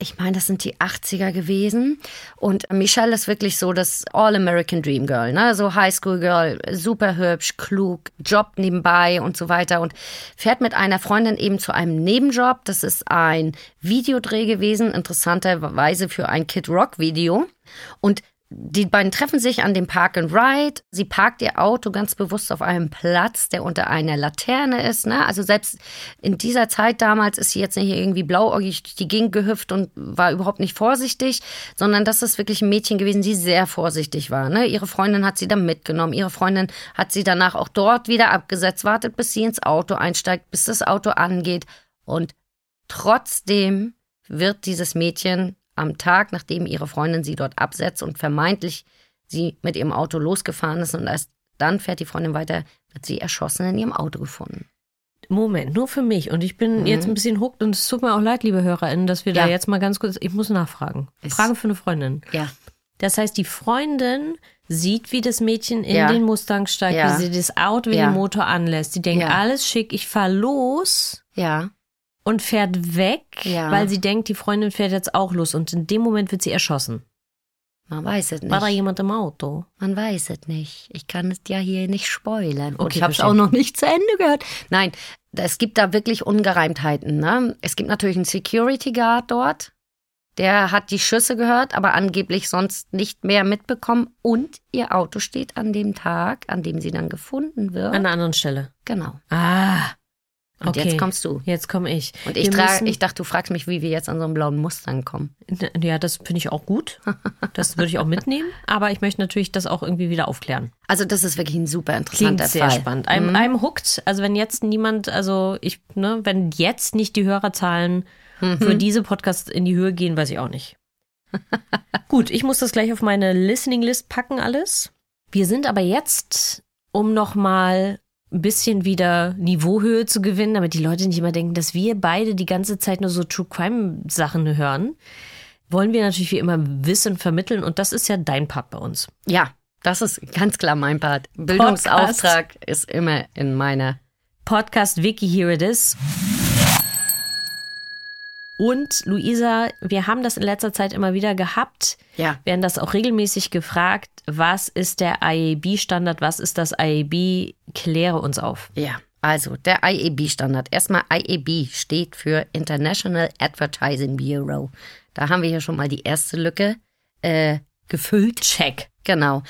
ich meine, das sind die 80er gewesen. Und Michelle ist wirklich so das All-American Dream Girl, ne? So Highschool Girl, super hübsch, klug, Job nebenbei und so weiter. Und fährt mit einer Freundin eben zu einem Nebenjob. Das ist ein Videodreh gewesen, interessanterweise für ein Kid Rock Video. Und die beiden treffen sich an dem Park and Ride. Sie parkt ihr Auto ganz bewusst auf einem Platz, der unter einer Laterne ist. Ne? Also selbst in dieser Zeit damals ist sie jetzt nicht irgendwie blauäugig durch die Gegend gehüpft und war überhaupt nicht vorsichtig, sondern das ist wirklich ein Mädchen gewesen, die sehr vorsichtig war. Ne? Ihre Freundin hat sie dann mitgenommen. Ihre Freundin hat sie danach auch dort wieder abgesetzt, wartet, bis sie ins Auto einsteigt, bis das Auto angeht. Und trotzdem wird dieses Mädchen am Tag, nachdem ihre Freundin sie dort absetzt und vermeintlich sie mit ihrem Auto losgefahren ist und erst dann fährt die Freundin weiter, wird sie erschossen in ihrem Auto gefunden. Moment, nur für mich. Und ich bin jetzt ein bisschen hooked und es tut mir auch leid, liebe HörerInnen, dass wir da Mhm. Ja. jetzt mal ganz kurz, ich muss nachfragen. Ist- Frage für eine Freundin. Ja. Das heißt, die Freundin sieht, wie das Mädchen in Ja. den Mustang steigt, Ja. wie sie das Auto, wie den Motor anlässt. Die denkt, alles schick, ich fahr los Ja. Und fährt weg, Ja. weil sie denkt, die Freundin fährt jetzt auch los. Und in dem Moment wird sie erschossen. Man weiß es nicht. War da jemand im Auto? Man weiß es nicht. Ich kann es ja hier nicht spoilern. Und Okay, ich habe es auch noch nicht zu Ende gehört. Nein, es gibt da wirklich Ungereimtheiten. Ne? Es gibt natürlich einen Security Guard dort. Der hat die Schüsse gehört, aber angeblich sonst nicht mehr mitbekommen. Und ihr Auto steht an dem Tag, an dem sie dann gefunden wird. An einer anderen Stelle. genau. Ah. Und okay. jetzt kommst du. Jetzt komme ich. Und ich, trage, ich dachte, du fragst mich, wie wir jetzt an so einem blauen Mustang kommen. Ja, das finde ich auch gut. Das würde ich auch mitnehmen. Aber ich möchte natürlich das auch irgendwie wieder aufklären. Also das ist wirklich ein super Klingt interessanter sehr Fall. spannend. I'm, Mhm. I'm hooked. Also wenn jetzt niemand, also ich, ne, wenn jetzt nicht die Hörerzahlen Mhm. für diese Podcasts in die Höhe gehen, weiß ich auch nicht. Gut, ich muss das gleich auf meine Listening List packen alles. Wir sind aber jetzt, um nochmal ein bisschen wieder Niveauhöhe zu gewinnen, damit die Leute nicht immer denken, dass wir beide die ganze Zeit nur so True Crime Sachen hören, wollen wir natürlich wie immer Wissen vermitteln und das ist ja dein Part bei uns. Ja, das ist ganz klar mein Part. Bildungsauftrag ist immer in meiner. Podcast Wiki Here It Is. Und Luisa, wir haben das in letzter Zeit immer wieder gehabt, Ja. werden das auch regelmäßig gefragt, was ist der IAB-Standard, was ist das IAB, kläre uns auf. Ja, also der IAB-Standard. Erstmal IAB steht für International Advertising Bureau. Da haben wir hier schon mal die erste Lücke äh, gefüllt. Check. Genau.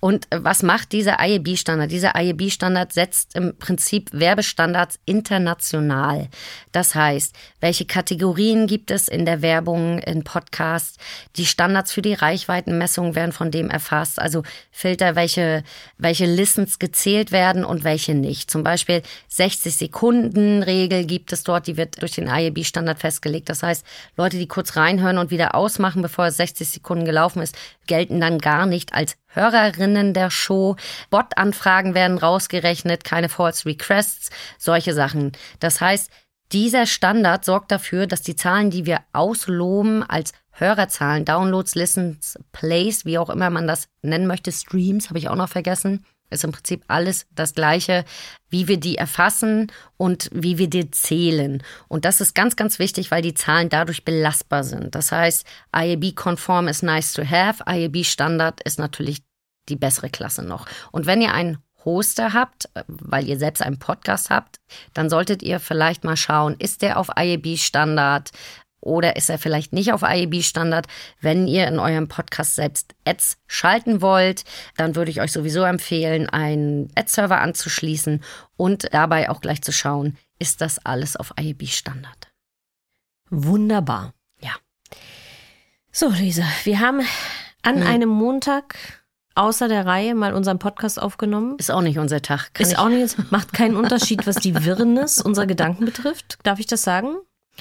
Und äh, was macht dieser IAB-Standard? Dieser IAB-Standard setzt im Prinzip Werbestandards international. Das heißt, welche Kategorien gibt es in der Werbung, in Podcasts? Die Standards für die Reichweitenmessung werden von dem erfasst. Also Filter, welche, welche Listens gezählt werden und welche nicht. Zum Beispiel 60 Sekunden Regel gibt es dort, die wird durch den IAB-Standard festgelegt. Das heißt, Leute, die kurz reinhören und wieder ausmachen, bevor es 60 Sekunden gelaufen ist, gelten dann gar nicht als Hörerinnen der Show. Bot-Anfragen werden rausgerechnet, keine False Requests, solche Sachen. Das heißt, dieser Standard sorgt dafür, dass die Zahlen, die wir ausloben als Hörerzahlen, Downloads, Listens, Plays, wie auch immer man das nennen möchte, Streams, habe ich auch noch vergessen, ist im Prinzip alles das Gleiche, wie wir die erfassen und wie wir die zählen. Und das ist ganz, ganz wichtig, weil die Zahlen dadurch belastbar sind. Das heißt, IAB-konform ist nice to have, IAB-Standard ist natürlich die bessere Klasse noch. Und wenn ihr einen Hoster habt, weil ihr selbst einen Podcast habt, dann solltet ihr vielleicht mal schauen, ist der auf IAB-Standard oder ist er vielleicht nicht auf IAB-Standard? Wenn ihr in eurem Podcast selbst Ads schalten wollt, dann würde ich euch sowieso empfehlen, einen Ad-Server anzuschließen und dabei auch gleich zu schauen, ist das alles auf IAB-Standard? Wunderbar. Ja. So, Lisa, wir haben an Hm. einem Montag außer der Reihe mal unseren Podcast aufgenommen. Ist auch nicht unser Tag. Kann Ist auch nicht, macht keinen Unterschied, was die Wirrnis unserer Gedanken betrifft. Darf ich das sagen?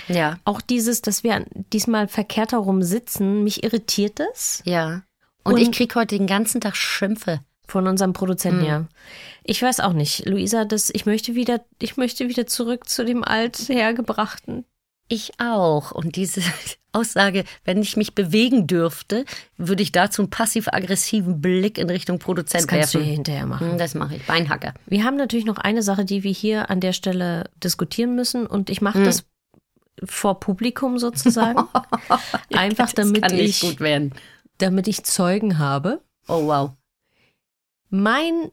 Ja, Auch dieses, dass wir diesmal verkehrt herum sitzen, mich irritiert das ja. Und, Und- ich krieg heute den ganzen Tag Schimpfe. von unserem Produzenten Hm. her. Ich weiß auch nicht, Luisa, das, ich möchte wieder, ich möchte wieder zurück zu dem althergebrachten. Ich auch. Und diese Aussage, wenn ich mich bewegen dürfte, würde ich dazu einen passiv-aggressiven Blick in Richtung Produzent Das kannst du werfen. hier hinterher machen. Hm, Das mache ich. Beinhacker. Wir haben natürlich noch eine Sache, die wir hier an der Stelle diskutieren müssen und ich mache Hm. das vor Publikum sozusagen. Einfach damit ich, damit ich Zeugen habe. Oh wow. Mein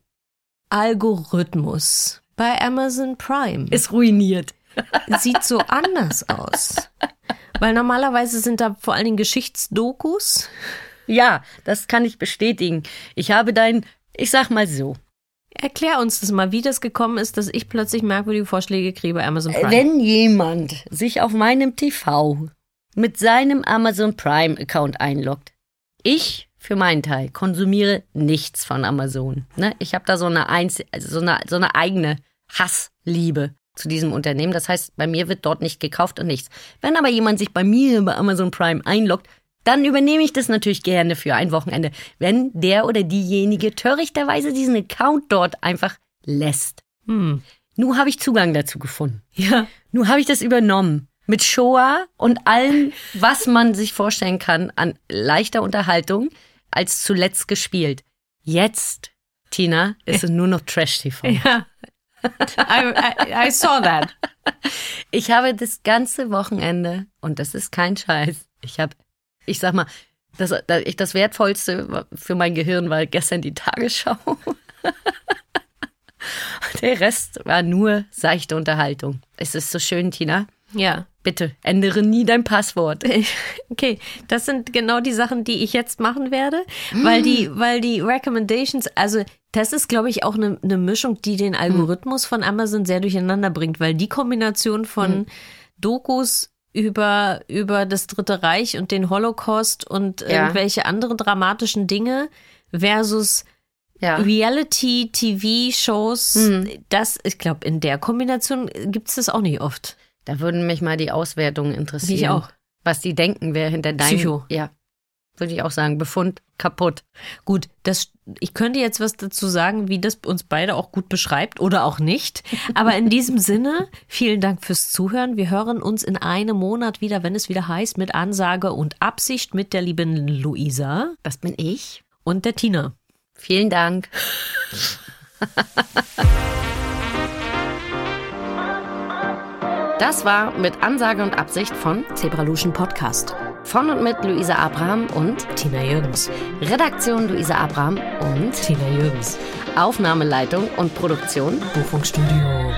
Algorithmus bei Amazon Prime Ist ruiniert. sieht so anders aus. Weil normalerweise sind da vor allen Dingen Geschichtsdokus. Ja, das kann ich bestätigen. Ich habe dein, ich sag mal so, Erklär uns das mal, wie das gekommen ist, dass ich plötzlich merkwürdige Vorschläge kriege bei Amazon Prime. wenn jemand sich auf meinem TV mit seinem Amazon Prime Account einloggt, ich für meinen Teil konsumiere nichts von Amazon. Ne? Ich habe da so eine, Einz also so, eine, so eine eigene Hassliebe zu diesem Unternehmen. Das heißt, bei mir wird dort nicht gekauft und nichts. Wenn aber jemand sich bei mir bei Amazon Prime einloggt, dann übernehme ich das natürlich gerne für ein Wochenende, wenn der oder diejenige törichterweise diesen Account dort einfach lässt. Hm. Nun habe ich Zugang dazu gefunden. Ja. Nun habe ich das übernommen. Mit Shoah und allem, was man sich vorstellen kann an leichter Unterhaltung. als zuletzt gespielt. Jetzt, Tina, ist es nur noch Trash-TV. Ja. I, I, I saw that. Ich habe das ganze Wochenende, und das ist kein Scheiß, ich habe, ich sag mal, das, das, ich, das Wertvollste für mein Gehirn war gestern die Tagesschau. Der Rest war nur seichte Unterhaltung. Es ist so schön, Tina. Ja. Bitte, ändere nie dein Passwort. Okay, das sind genau die Sachen, die ich jetzt machen werde, weil die, weil die Recommendations, also das ist, glaube ich, auch eine, eine Mischung, die den Algorithmus von Amazon sehr durcheinander bringt, weil die Kombination von Dokus über, über das Dritte Reich und den Holocaust und Ja. irgendwelche anderen dramatischen Dinge versus Ja. Reality-TV-Shows, das, ich glaube, in der Kombination gibt es das auch nicht oft. Da würden mich mal die Auswertungen interessieren. Mich auch. Was die denken, wer hinter deinem. Psycho. Ja. Würde ich auch sagen. Befund kaputt. Gut, das, ich könnte jetzt was dazu sagen, wie das uns beide auch gut beschreibt oder auch nicht. Aber in diesem Sinne, vielen Dank fürs Zuhören. Wir hören uns in einem Monat wieder, wenn es wieder heißt, mit Ansage und Absicht mit der lieben Luisa Das bin ich. und der Tina. Vielen Dank. Das war mit Ansage und Absicht von Zebraluschen Podcast. Von und mit Luisa Abraham und Tina Jürgens. Redaktion Luisa Abraham und Tina Jürgens. Aufnahmeleitung und Produktion Buchfunkstudio.